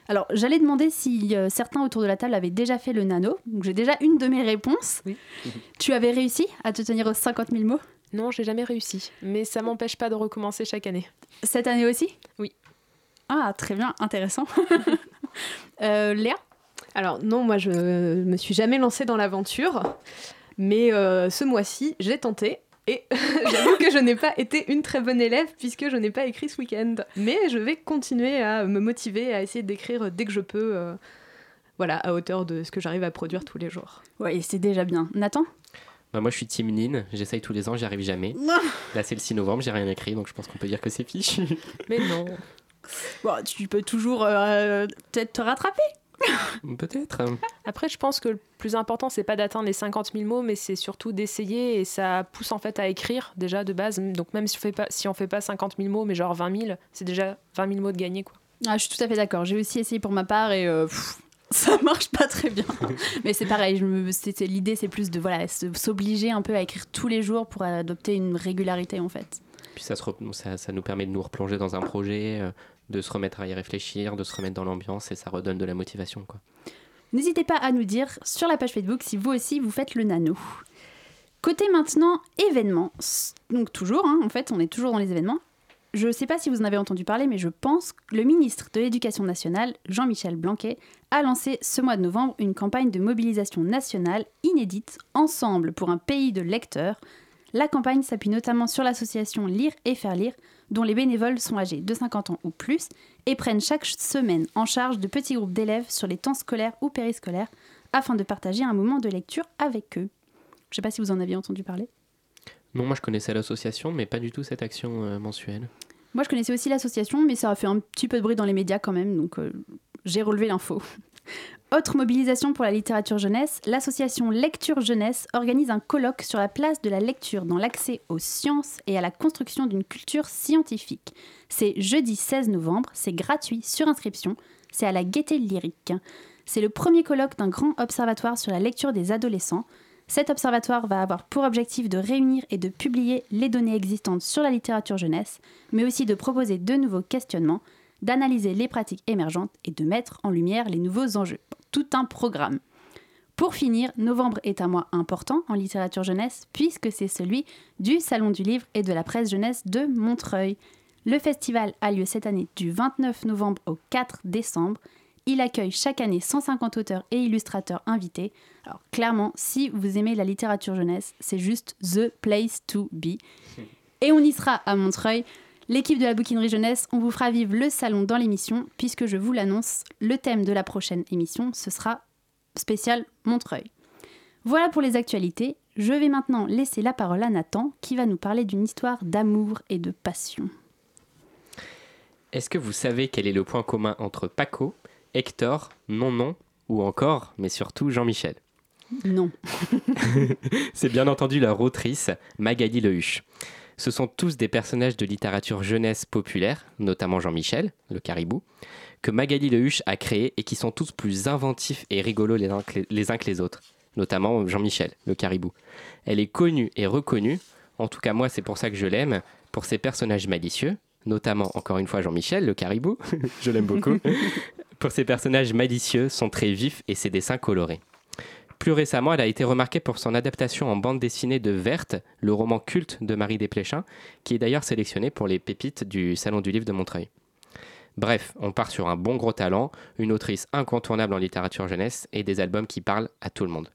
Alors, j'allais demander si euh, certains autour de la table avaient déjà fait le nano. Donc, j'ai déjà une de mes réponses. Tu avais réussi à te tenir aux 50 000 mots? Non, j'ai jamais réussi. Mais ça m'empêche pas de recommencer chaque année. Cette année aussi? Oui. Ah, très bien, intéressant. Euh, Léa? Alors non, moi je me suis jamais lancée dans l'aventure, mais euh, ce mois-ci j'ai tenté. Et j'avoue que je n'ai pas été une très bonne élève puisque je n'ai pas écrit ce week-end. Mais je vais continuer à me motiver à essayer d'écrire dès que je peux, euh, voilà, à hauteur de ce que j'arrive à produire tous les jours. Oui, c'est déjà bien. Nathan? Bah, moi je suis Team Nin, j'essaye tous les ans, j'y arrive jamais. Là c'est le 6 novembre, j'ai rien écrit, donc je pense qu'on peut dire que c'est fichu. Mais non. Bon, tu peux toujours euh, peut-être te rattraper. Peut-être. Après, je pense que le plus important, c'est pas d'atteindre les 50 000 mots, mais c'est surtout d'essayer et ça pousse en fait à écrire déjà de base. Donc même si on fait pas, si on fait pas 50 000 mots, mais genre 20 000, c'est déjà 20 000 mots de gagné quoi. Ah, je suis tout à fait d'accord. J'ai aussi essayé pour ma part et euh, pff, ça marche pas très bien. Mais c'est pareil. L'idée, c'est plus de voilà, s'obliger un peu à écrire tous les jours pour adopter une régularité en fait. Puis ça, se re- ça, ça nous permet de nous replonger dans un projet, euh, de se remettre à y réfléchir, de se remettre dans l'ambiance et ça redonne de la motivation. Quoi. N'hésitez pas à nous dire sur la page Facebook si vous aussi vous faites le nano. Côté maintenant événements, donc toujours, hein, en fait, on est toujours dans les événements. Je ne sais pas si vous en avez entendu parler, mais je pense que le ministre de l'Éducation nationale, Jean-Michel Blanquet, a lancé ce mois de novembre une campagne de mobilisation nationale inédite, Ensemble pour un pays de lecteurs. La campagne s'appuie notamment sur l'association Lire et Faire Lire, dont les bénévoles sont âgés de 50 ans ou plus et prennent chaque semaine en charge de petits groupes d'élèves sur les temps scolaires ou périscolaires afin de partager un moment de lecture avec eux. Je ne sais pas si vous en aviez entendu parler. Non, moi je connaissais l'association, mais pas du tout cette action euh, mensuelle. Moi, je connaissais aussi l'association, mais ça a fait un petit peu de bruit dans les médias quand même, donc euh, j'ai relevé l'info. Autre mobilisation pour la littérature jeunesse, l'association Lecture Jeunesse organise un colloque sur la place de la lecture dans l'accès aux sciences et à la construction d'une culture scientifique. C'est jeudi 16 novembre, c'est gratuit sur inscription, c'est à la Gaieté Lyrique. C'est le premier colloque d'un grand observatoire sur la lecture des adolescents. Cet observatoire va avoir pour objectif de réunir et de publier les données existantes sur la littérature jeunesse, mais aussi de proposer de nouveaux questionnements, d'analyser les pratiques émergentes et de mettre en lumière les nouveaux enjeux. Tout un programme. Pour finir, novembre est un mois important en littérature jeunesse puisque c'est celui du Salon du livre et de la presse jeunesse de Montreuil. Le festival a lieu cette année du 29 novembre au 4 décembre. Il accueille chaque année 150 auteurs et illustrateurs invités. Alors clairement, si vous aimez la littérature jeunesse, c'est juste the place to be. Et on y sera à Montreuil. L'équipe de la bouquinerie jeunesse, on vous fera vivre le salon dans l'émission, puisque je vous l'annonce, le thème de la prochaine émission, ce sera spécial Montreuil. Voilà pour les actualités. Je vais maintenant laisser la parole à Nathan, qui va nous parler d'une histoire d'amour et de passion. Est-ce que vous savez quel est le point commun entre Paco, Hector, Non-Non ou encore, mais surtout Jean-Michel? Non. C'est bien entendu leur autrice, Magali Lehuche. Ce sont tous des personnages de littérature jeunesse populaire, notamment Jean-Michel, le caribou, que Magali Lehuche a créé et qui sont tous plus inventifs et rigolos les uns que les, les uns que les autres, notamment Jean-Michel, le caribou. Elle est connue et reconnue, en tout cas moi c'est pour ça que je l'aime, pour ses personnages malicieux, notamment encore une fois Jean-Michel, le caribou, je l'aime beaucoup, pour ses personnages malicieux, son très vif et ses dessins colorés. Plus récemment, elle a été remarquée pour son adaptation en bande dessinée de Verte, le roman culte de Marie Desplechin, qui est d'ailleurs sélectionné pour les pépites du Salon du Livre de Montreuil. Bref, on part sur un bon gros talent, une autrice incontournable en littérature jeunesse et des albums qui parlent à tout le monde.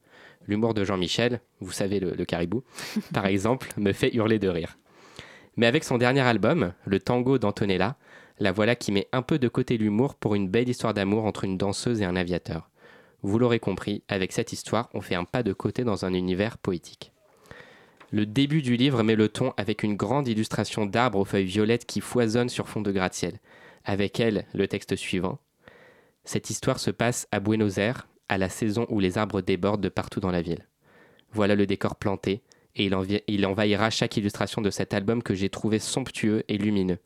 L'humour de Jean-Michel, vous savez le, le caribou, par exemple, me fait hurler de rire. Mais avec son dernier album, Le Tango d'Antonella, la voilà qui met un peu de côté l'humour pour une belle histoire d'amour entre une danseuse et un aviateur. Vous l'aurez compris, avec cette histoire, on fait un pas de côté dans un univers poétique. Le début du livre met le ton avec une grande illustration d'arbres aux feuilles violettes qui foisonnent sur fond de gratte-ciel. Avec elle, le texte suivant. Cette histoire se passe à Buenos Aires, à la saison où les arbres débordent de partout dans la ville. Voilà le décor planté, et il, il envahira chaque illustration de cet album que j'ai trouvé somptueux et lumineux.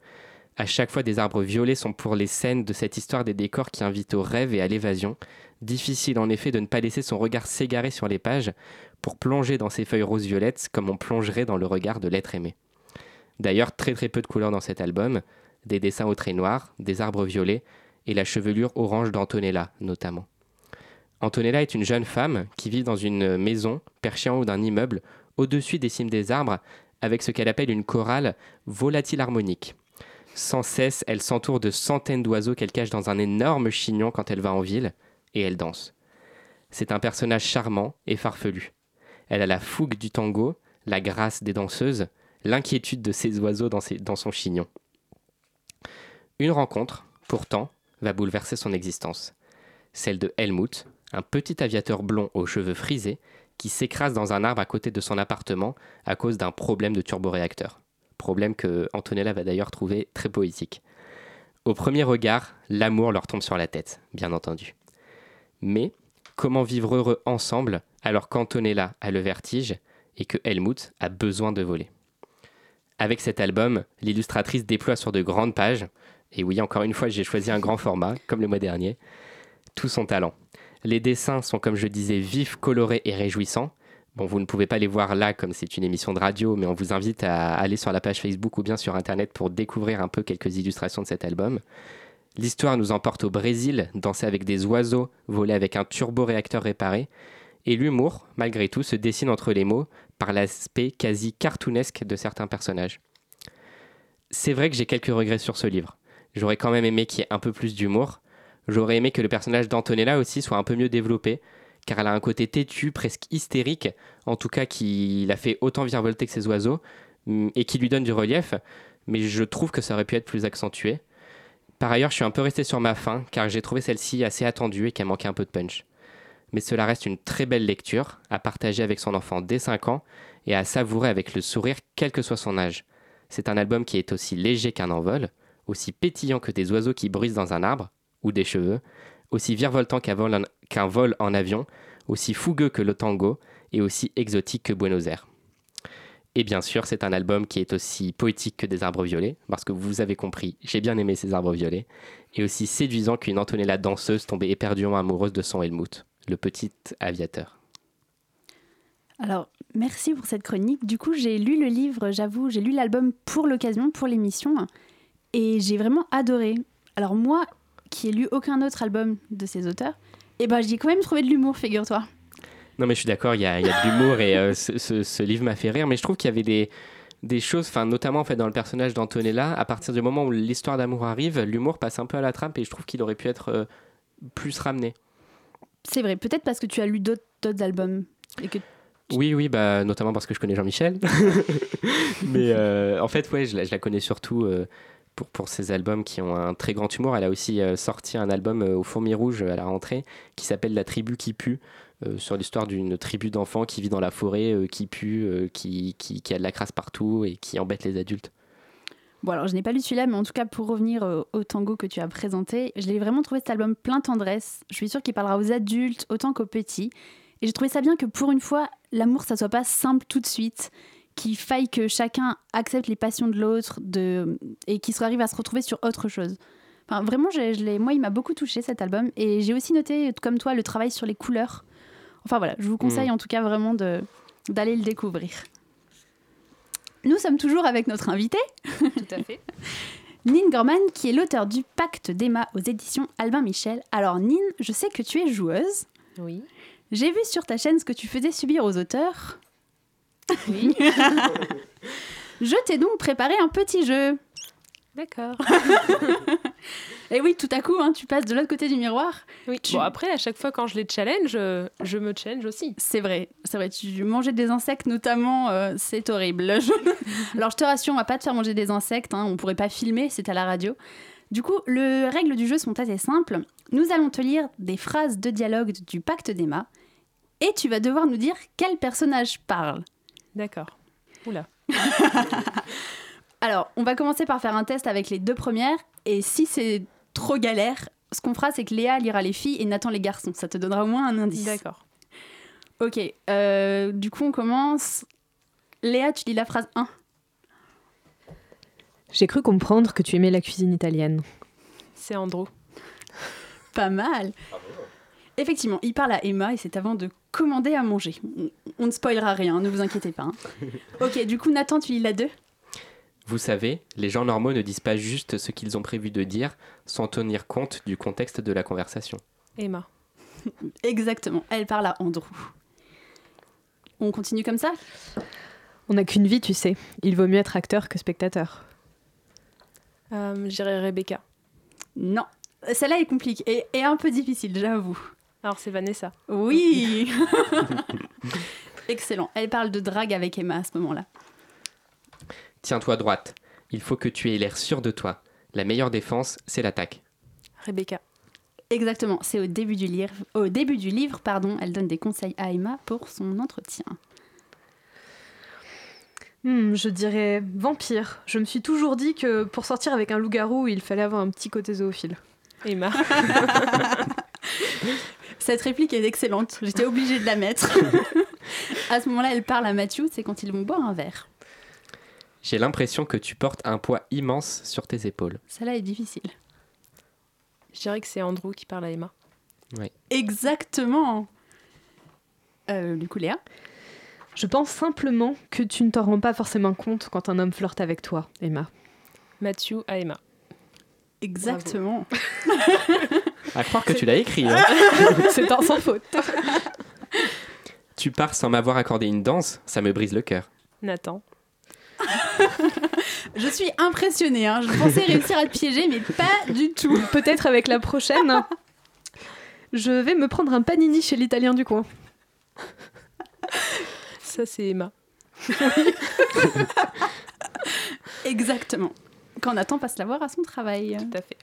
À chaque fois, des arbres violets sont pour les scènes de cette histoire des décors qui invitent au rêve et à l'évasion. Difficile en effet de ne pas laisser son regard s'égarer sur les pages pour plonger dans ces feuilles roses-violettes comme on plongerait dans le regard de l'être aimé. D'ailleurs, très très peu de couleurs dans cet album, des dessins au trait noir, des arbres violets et la chevelure orange d'Antonella notamment. Antonella est une jeune femme qui vit dans une maison perchée en haut d'un immeuble au-dessus des cimes des arbres avec ce qu'elle appelle une chorale volatile harmonique. Sans cesse, elle s'entoure de centaines d'oiseaux qu'elle cache dans un énorme chignon quand elle va en ville, et elle danse. C'est un personnage charmant et farfelu. Elle a la fougue du tango, la grâce des danseuses, l'inquiétude de ces oiseaux dans, ses- dans son chignon. Une rencontre, pourtant, va bouleverser son existence. Celle de Helmut, un petit aviateur blond aux cheveux frisés, qui s'écrase dans un arbre à côté de son appartement à cause d'un problème de turboréacteur. Problème que Antonella va d'ailleurs trouver très poétique. Au premier regard, l'amour leur tombe sur la tête, bien entendu. Mais comment vivre heureux ensemble alors qu'Antonella a le vertige et que Helmut a besoin de voler? Avec cet album, l'illustratrice déploie sur de grandes pages, et oui, encore une fois, j'ai choisi un grand format, comme le mois dernier, tout son talent. Les dessins sont, comme je disais, vifs, colorés et réjouissants. Bon, vous ne pouvez pas les voir là comme c'est une émission de radio, mais on vous invite à aller sur la page Facebook ou bien sur Internet pour découvrir un peu quelques illustrations de cet album. L'histoire nous emporte au Brésil, danser avec des oiseaux, voler avec un turboréacteur réparé. Et l'humour, malgré tout, se dessine entre les mots par l'aspect quasi cartoonesque de certains personnages. C'est vrai que j'ai quelques regrets sur ce livre. J'aurais quand même aimé qu'il y ait un peu plus d'humour. J'aurais aimé que le personnage d'Antonella aussi soit un peu mieux développé, car elle a un côté têtu, presque hystérique, en tout cas qui la fait autant virevolter que ses oiseaux, mm, et qui lui donne du relief, mais je trouve que ça aurait pu être plus accentué. Par ailleurs, je suis un peu resté sur ma faim, car j'ai trouvé celle-ci assez attendue et qu'elle manquait un peu de punch. Mais cela reste une très belle lecture, à partager avec son enfant dès 5 ans, et à savourer avec le sourire quel que soit son âge. C'est un album qui est aussi léger qu'un envol, aussi pétillant que des oiseaux qui bruissent dans un arbre, ou des cheveux, aussi virevoltant qu'un vol, vol en avion, aussi fougueux que le tango, et aussi exotique que Buenos Aires. Et bien sûr, c'est un album qui est aussi poétique que des arbres violets, parce que vous avez compris, j'ai bien aimé ces arbres violets, et aussi séduisant qu'une Antonella danseuse tombée éperdument amoureuse de son Helmut, le petit aviateur. Alors, merci pour cette chronique. Du coup, j'ai lu le livre, j'avoue, j'ai lu l'album pour l'occasion, pour l'émission, et j'ai vraiment adoré. Alors moi, qui ai lu aucun autre album de ces auteurs, eh ben j'ai quand même trouvé de l'humour, figure-toi. Non, mais je suis d'accord, il y a, il y a de l'humour et euh, ce, ce- ce livre m'a fait rire, mais je trouve qu'il y avait des, des choses, notamment en fait, dans le personnage d'Antonella, à partir du moment où l'histoire d'amour arrive, l'humour passe un peu à la trappe et je trouve qu'il aurait pu être euh, plus ramené. C'est vrai, peut-être parce que tu as lu d'autres albums. Et que... Oui, oui, bah, notamment parce que je connais Jean-Michel. mais euh, en fait, ouais, je la, je la connais surtout euh, pour, pour ses albums qui ont un très grand humour. Elle a aussi euh, sorti un album au Fourmi Rouge à la rentrée qui s'appelle La tribu qui pue, sur l'histoire d'une tribu d'enfants qui vit dans la forêt, euh, qui pue, euh, qui, qui, a de la crasse partout et qui embête les adultes. Bon, alors je n'ai pas lu celui-là, mais en tout cas, pour revenir euh, au tango que tu as présenté, je l'ai vraiment trouvé cet album plein tendresse. Je suis sûre qu'il parlera aux adultes autant qu'aux petits. Et j'ai trouvé ça bien que pour une fois, l'amour, ça soit pas simple tout de suite, qu'il faille que chacun accepte les passions de l'autre et qu'il arrive à se retrouver sur autre chose. Enfin, vraiment, je, moi, il m'a beaucoup touché cet album. Et j'ai aussi noté, comme toi, le travail sur les couleurs. Enfin voilà, je vous conseille Mm. en tout cas vraiment de- d'aller le découvrir. Nous sommes toujours avec notre invité, Tout à fait. Nin Gorman, qui est l'auteur du Pacte d'Emma aux éditions Albin Michel. Alors Nin, je sais que tu es joueuse. Oui. J'ai vu sur ta chaîne ce que tu faisais subir aux auteurs. Oui. Je t'ai donc préparé un petit jeu. D'accord. Et oui, tout à coup, hein, tu passes de l'autre côté du miroir. Oui. Tu- Bon, après, à chaque fois quand je les challenge, euh, je me challenge aussi. C'est vrai, c'est vrai. Tu mangeais des insectes notamment, euh, c'est horrible. Je- Alors je te rassure, on va pas te faire manger des insectes. Hein, on pourrait pas filmer, c'est à la radio. Du coup, les règles du jeu sont assez simples. Nous allons te lire des phrases de dialogue du Pacte d'Emma, et tu vas devoir nous dire quel personnage parle. D'accord. Oula. Alors, on va commencer par faire un test avec les deux premières, et si c'est trop galère, ce qu'on fera, c'est que Léa lira les filles et Nathan les garçons. Ça te donnera au moins un indice. D'accord. Ok, euh, du coup, on commence. Léa, tu lis la phrase 1. J'ai cru comprendre que tu aimais la cuisine italienne. C'est Andrew. Pas mal. Effectivement, il parle à Emma et c'est avant de commander à manger. On, on ne spoilera rien, ne vous inquiétez pas. hein. Ok, du coup, Nathan, tu lis la 2 Vous savez, les gens normaux ne disent pas juste ce qu'ils ont prévu de dire sans tenir compte du contexte de la conversation. Emma. Exactement, elle parle à Andrew. On continue comme ça? On n'a qu'une vie, tu sais. Il vaut mieux être acteur que spectateur. Euh, je dirais Rebecca. Non. Celle-là est compliquée et, et un peu difficile, j'avoue. Alors c'est Vanessa. Oui Excellent. Elle parle de drague avec Emma à ce moment-là. Tiens-toi droite. Il faut que tu aies l'air sûr de toi. La meilleure défense, c'est l'attaque. Rebecca. Exactement, c'est au début du livre. Au début du livre, pardon, elle donne des conseils à Emma pour son entretien. Hmm, je dirais vampire. Je me suis toujours dit que pour sortir avec un loup-garou, il fallait avoir un petit côté zoophile. Emma. Cette réplique est excellente. J'étais obligée de la mettre. à ce moment-là, elle parle à Matthew, c'est quand ils vont boire un verre. J'ai l'impression que tu portes un poids immense sur tes épaules. Celle-là est difficile. Je dirais que c'est Andrew qui parle à Emma. Exactement. Euh, du coup, Léa? Je pense simplement que tu ne t'en rends pas forcément compte quand un homme flirte avec toi, Emma. Matthew à Emma. Exactement. À croire que tu l'as écrit. hein. C'est un sans faute. tu pars sans m'avoir accordé une danse, ça me brise le cœur. Nathan. Je suis impressionnée. hein. Je pensais réussir à te piéger, mais pas du tout. Peut-être avec la prochaine. Je vais me prendre un panini chez l'italien du coin. Ça c'est Emma. Exactement. Quand Nathan passe la voir à son travail. Tout à fait.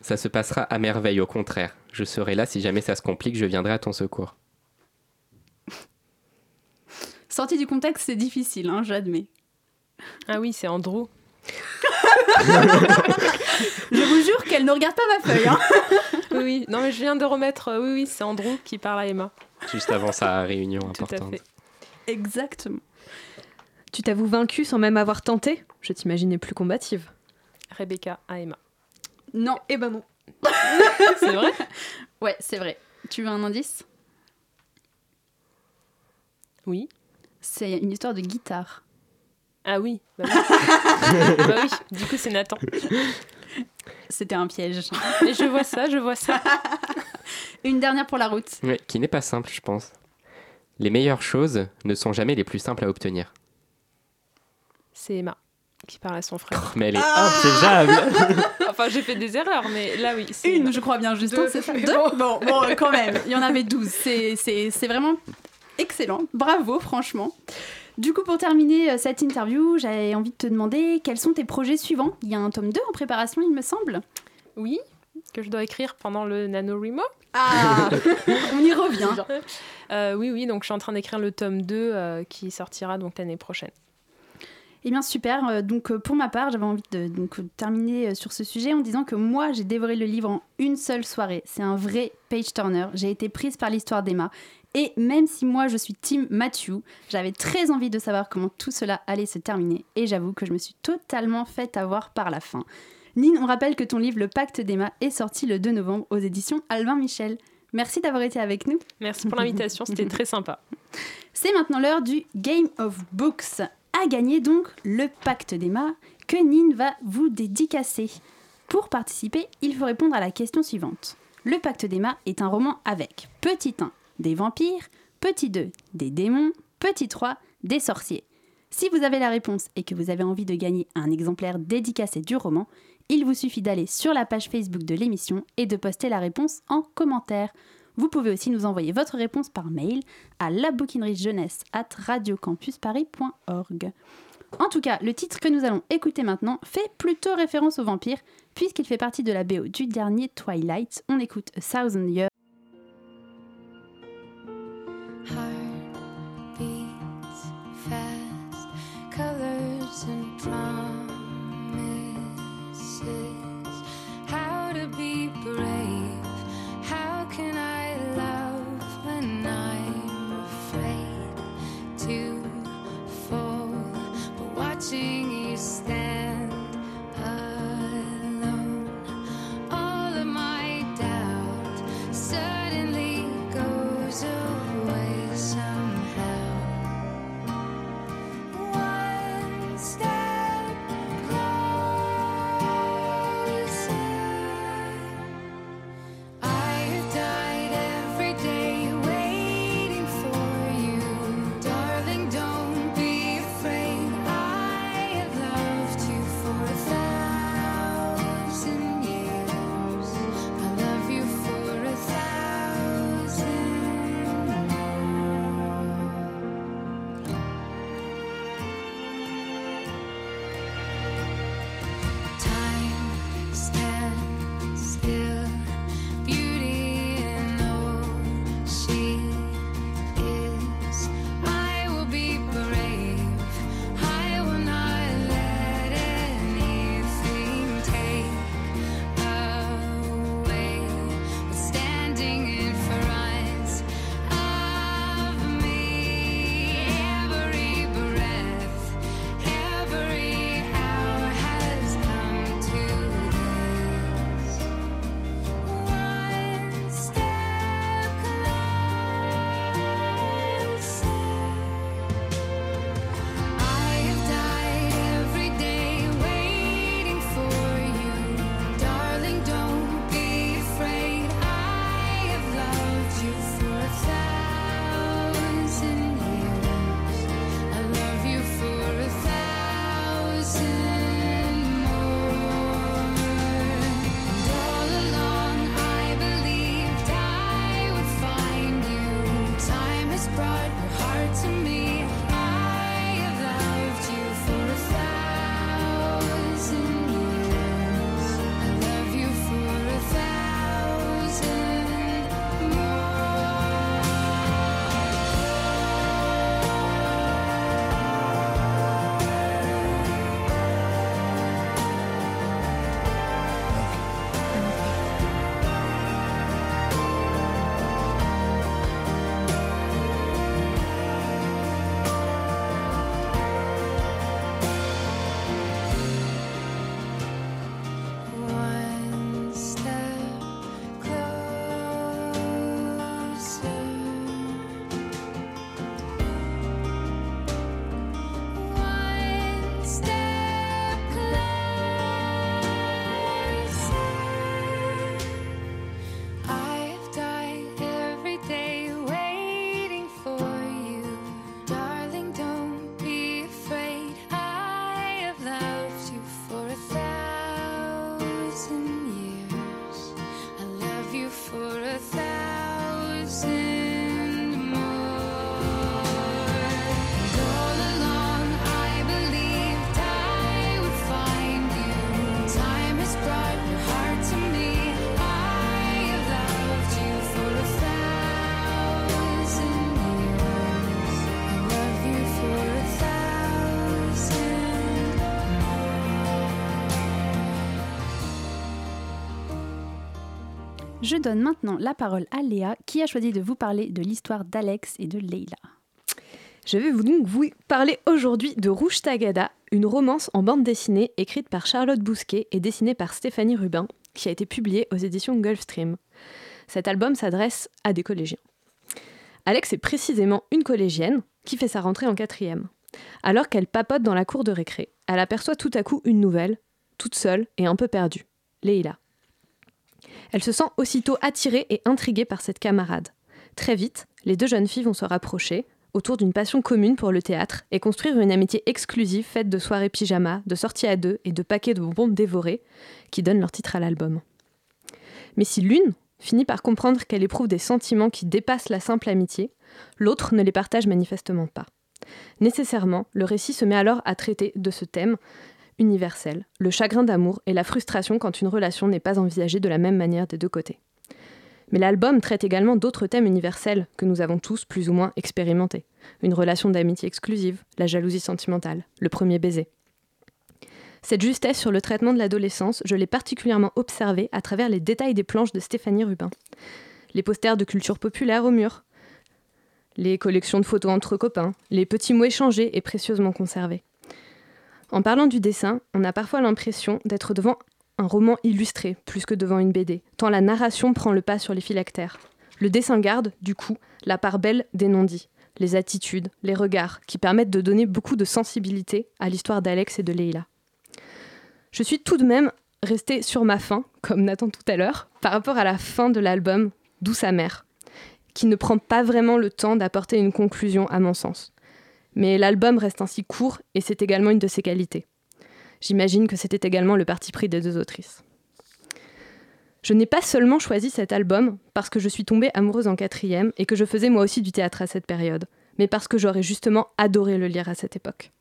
Ça se passera à merveille, au contraire. Je serai là si jamais ça se complique, je viendrai à ton secours. Sorti du contexte, c'est difficile, hein, j'admets. Ah oui, c'est Andrew. Je vous jure qu'elle ne regarde pas ma feuille. hein. Oui, oui. Non mais je viens de remettre. euh, oui, oui, c'est Andrew qui parle à Emma. Juste avant sa réunion Tout à importante. fait. Exactement. Tu t'avoues vaincu sans même avoir tenté? Je t'imaginais plus combative. Rebecca à Emma. Non, Eh ben non. C'est vrai? Ouais, c'est vrai. Tu veux un indice? Oui. C'est une histoire de guitare. Ah oui. Bah oui. bah oui. Du coup c'est Nathan. C'était un piège. Et je vois ça, je vois ça. Une dernière pour la route. Ouais, qui n'est pas simple, je pense. Les meilleures choses ne sont jamais les plus simples à obtenir. C'est Emma qui parle à son frère. Mais elle est inpiégeable Enfin j'ai fait des erreurs, mais là oui. c'est Une, Emma. je crois bien, juste. Deux, hein, c'est ça Deux bon. bon, quand même. Il y en avait 12. C'est- C'est c'est vraiment excellent. Bravo, franchement. Du coup, pour terminer euh, cette interview, j'avais envie de te demander quels sont tes projets suivants? Il y a un tome 2 en préparation, il me semble. Oui, que je dois écrire pendant le NaNoWriMo. Ah On y revient. Euh, oui, oui, donc je suis en train d'écrire le tome 2 euh, qui sortira donc l'année prochaine. Eh bien super, donc pour ma part j'avais envie de donc, terminer sur ce sujet en disant que moi j'ai dévoré le livre en une seule soirée. C'est un vrai page turner, j'ai été prise par l'histoire d'Emma. Et même si moi je suis Team Matthew, j'avais très envie de savoir comment tout cela allait se terminer. Et j'avoue que je me suis totalement fait avoir par la fin. Nine, on rappelle que ton livre Le Pacte d'Emma est sorti le 2 novembre aux éditions Albin Michel. Merci d'avoir été avec nous. Merci pour l'invitation, c'était très sympa. C'est maintenant l'heure du Game of Books. À gagner donc le pacte d'Emma que Nine va vous dédicacer. Pour participer, il faut répondre à la question suivante. Le pacte d'Emma est un roman avec petit 1 des vampires, petit 2 des démons, petit 3 des sorciers. Si vous avez la réponse et que vous avez envie de gagner un exemplaire dédicacé du roman, il vous suffit d'aller sur la page Facebook de l'émission et de poster la réponse en commentaire. Vous pouvez aussi nous envoyer votre réponse par mail à labouquineriejeunesse at radiocampusparis.org. En tout cas, le titre que nous allons écouter maintenant fait plutôt référence aux vampires, puisqu'il fait partie de la BO du dernier Twilight. On écoute A Thousand Years. Je donne maintenant la parole à Léa qui a choisi de vous parler de l'histoire d'Alex et de Leila. Je vais vous donc vous parler aujourd'hui de Rouge Tagada, une romance en bande dessinée écrite par Charlotte Bousquet et dessinée par Stéphanie Rubin, qui a été publiée aux éditions Gulfstream. Cet album s'adresse à des collégiens. Alex est précisément une collégienne qui fait sa rentrée en quatrième. Alors qu'elle papote dans la cour de récré, elle aperçoit tout à coup une nouvelle, toute seule et un peu perdue, Leila. Elle se sent aussitôt attirée et intriguée par cette camarade. Très vite, les deux jeunes filles vont se rapprocher autour d'une passion commune pour le théâtre et construire une amitié exclusive faite de soirées pyjama, de sorties à deux et de paquets de bonbons dévorés qui donnent leur titre à l'album. Mais si l'une finit par comprendre qu'elle éprouve des sentiments qui dépassent la simple amitié, l'autre ne les partage manifestement pas. Nécessairement, le récit se met alors à traiter de ce thème universel, le chagrin d'amour et la frustration quand une relation n'est pas envisagée de la même manière des deux côtés. Mais l'album traite également d'autres thèmes universels que nous avons tous plus ou moins expérimentés. Une relation d'amitié exclusive, la jalousie sentimentale, le premier baiser. Cette justesse sur le traitement de l'adolescence, je l'ai particulièrement observée à travers les détails des planches de Stéphanie Rubin. Les posters de culture populaire au mur, les collections de photos entre copains, les petits mots échangés et précieusement conservés. En parlant du dessin, on a parfois l'impression d'être devant un roman illustré plus que devant une BD, tant la narration prend le pas sur les phylactères. Le dessin garde, du coup, la part belle des non-dits, les attitudes, les regards, qui permettent de donner beaucoup de sensibilité à l'histoire d'Alex et de Leila. Je suis tout de même restée sur ma faim, comme Nathan tout à l'heure, par rapport à la fin de l'album D'où sa mère, qui ne prend pas vraiment le temps d'apporter une conclusion à mon sens. Mais l'album reste ainsi court et c'est également une de ses qualités. J'imagine que c'était également le parti pris des deux autrices. Je n'ai pas seulement choisi cet album parce que je suis tombée amoureuse en quatrième et que je faisais moi aussi du théâtre à cette période, mais parce que j'aurais justement adoré le lire à cette époque.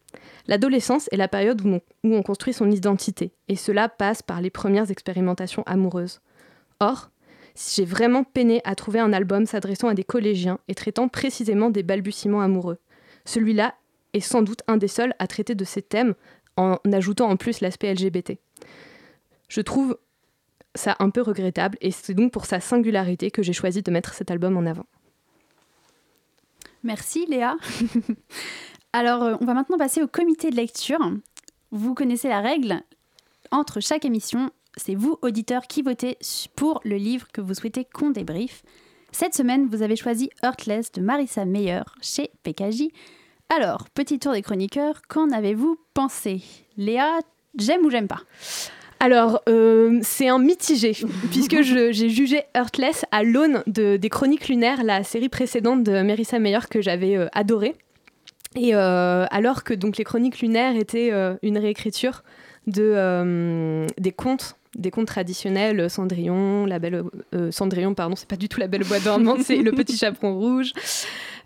L'adolescence est la période où on, construit son identité, et cela passe par les premières expérimentations amoureuses. Or, j'ai vraiment peiné à trouver un album s'adressant à des collégiens et traitant précisément des balbutiements amoureux. Celui-là est sans doute un des seuls à traiter de ces thèmes en ajoutant en plus l'aspect LGBT. Je trouve ça un peu regrettable et c'est donc pour sa singularité que j'ai choisi de mettre cet album en avant. Merci Léa. Alors, euh, on va maintenant passer au comité de lecture. Vous connaissez la règle. Entre chaque émission, c'est vous, auditeurs, qui votez pour le livre que vous souhaitez qu'on débriefe. Cette semaine, vous avez choisi Heartless de Marissa Meyer chez PKJ. Alors, petit tour des chroniqueurs, qu'en avez-vous pensé? Léa, j'aime ou j'aime pas? Alors, euh, c'est un mitigé, puisque j'ai jugé Heartless à l'aune de, des Chroniques lunaires, la série précédente de Marissa Meyer que j'avais euh, adorée. Et euh, alors que donc les Chroniques lunaires étaient une réécriture de, des contes des contes traditionnels, Cendrillon, la belle, euh, Cendrillon, pardon, c'est pas du tout la belle bois dormante, c'est le petit chaperon rouge,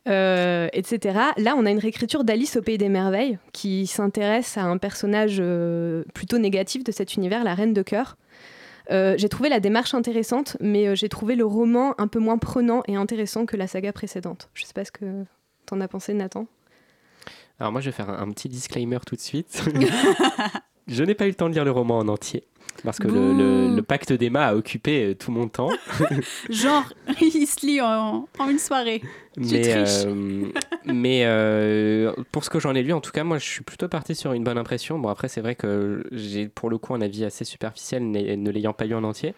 euh, etc. Là, on a une réécriture d'Alice au pays des merveilles qui s'intéresse à un personnage euh, plutôt négatif de cet univers, la reine de cœur. Euh, j'ai trouvé la démarche intéressante, mais j'ai trouvé le roman un peu moins prenant et intéressant que la saga précédente. Je sais pas ce que t'en as pensé, Nathan. Alors moi, je vais faire un petit disclaimer tout de suite. je n'ai pas eu le temps de lire le roman en entier. Parce que le, le- Bouh. le pacte d'Emma a occupé euh, tout mon temps. Genre, il se lit en, en une soirée. Tu mais euh, mais euh, pour ce que j'en ai lu, en tout cas, moi, je suis plutôt parti sur une bonne impression. Bon, après, c'est vrai que j'ai pour le coup un avis assez superficiel, ne l'ayant pas lu en entier.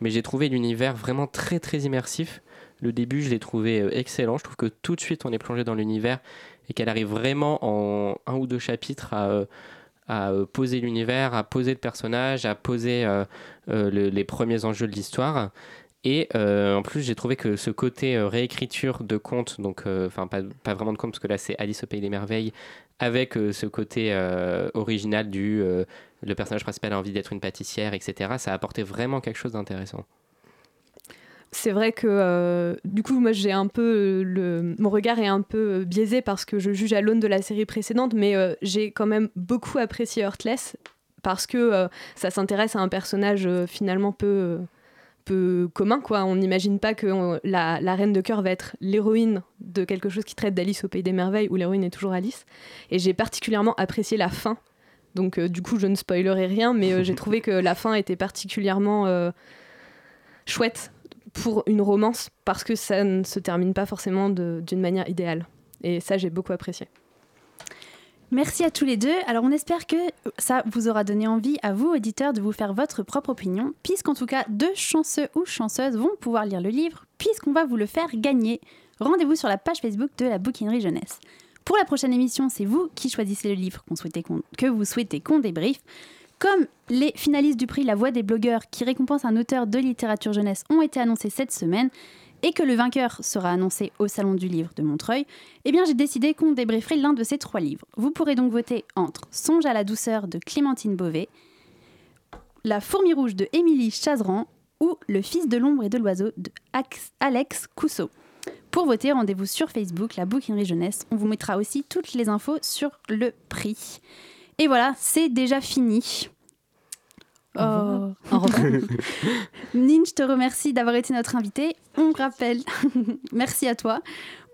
Mais j'ai trouvé l'univers vraiment très, très immersif. Le début, je l'ai trouvé euh, excellent. Je trouve que tout de suite, on est plongé dans l'univers et qu'elle arrive vraiment en un ou deux chapitres à, euh, à euh, poser l'univers, à poser le personnage, à poser euh, euh, le- les premiers enjeux de l'histoire. Et en plus, j'ai trouvé que ce côté réécriture de contes, donc enfin pas, vraiment de contes parce que là c'est Alice au pays des merveilles, avec ce côté original du le personnage principal a envie d'être une pâtissière, etc. Ça a apporté vraiment quelque chose d'intéressant. C'est vrai que euh, du coup, moi, j'ai un peu euh, mon regard est un peu euh, biaisé parce que je juge à l'aune de la série précédente, mais j'ai quand même beaucoup apprécié Heartless parce que ça s'intéresse à un personnage finalement peu peu commun quoi. On n'imagine pas que la, reine de cœur va être l'héroïne de quelque chose qui traite d'Alice au pays des merveilles où l'héroïne est toujours Alice. Et j'ai particulièrement apprécié la fin. Donc du coup, je ne spoilerai rien, mais j'ai trouvé que la fin était particulièrement chouette pour une romance parce que ça ne se termine pas forcément d'une manière idéale. Et ça, j'ai beaucoup apprécié. Merci à tous les deux. Alors on espère que ça vous aura donné envie à vous, auditeurs, de vous faire votre propre opinion, puisqu'en tout cas, deux chanceux ou chanceuses vont pouvoir lire le livre, puisqu'on va vous le faire gagner. Rendez-vous sur la page Facebook de la bouquinerie jeunesse. Pour la prochaine émission, c'est vous qui choisissez le livre que vous souhaitez qu'on débriefe. Comme les finalistes du prix La Voix des blogueurs qui récompense un auteur de littérature jeunesse ont été annoncés cette semaine, et que le vainqueur sera annoncé au Salon du Livre de Montreuil, eh bien j'ai décidé qu'on débrieferait l'un de ces trois livres. Vous pourrez donc voter entre Songe à la douceur de Clémentine Beauvais, La fourmi rouge de Émilie Chazeran ou Le fils de l'ombre et de l'oiseau de Alex Cousseau. Pour voter, rendez-vous sur Facebook, la bouquinerie jeunesse. On vous mettra aussi toutes les infos sur le prix. Et voilà, c'est déjà fini. Oh. Nin, je te remercie d'avoir été notre invité. On rappelle, merci à toi.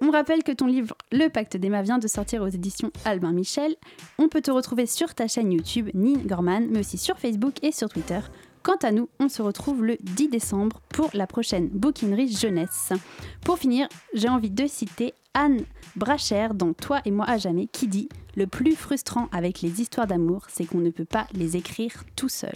On rappelle que ton livre Le Pacte d'Emma vient de sortir aux éditions Albin Michel. On peut te retrouver sur ta chaîne YouTube Nin Gorman, mais aussi sur Facebook et sur Twitter. Quant à nous, on se retrouve le 10 décembre pour la prochaine bouquinerie jeunesse. Pour finir, j'ai envie de citer Anne Bracher dans Toi et moi à jamais qui dit Le plus frustrant avec les histoires d'amour, c'est qu'on ne peut pas les écrire tout seul.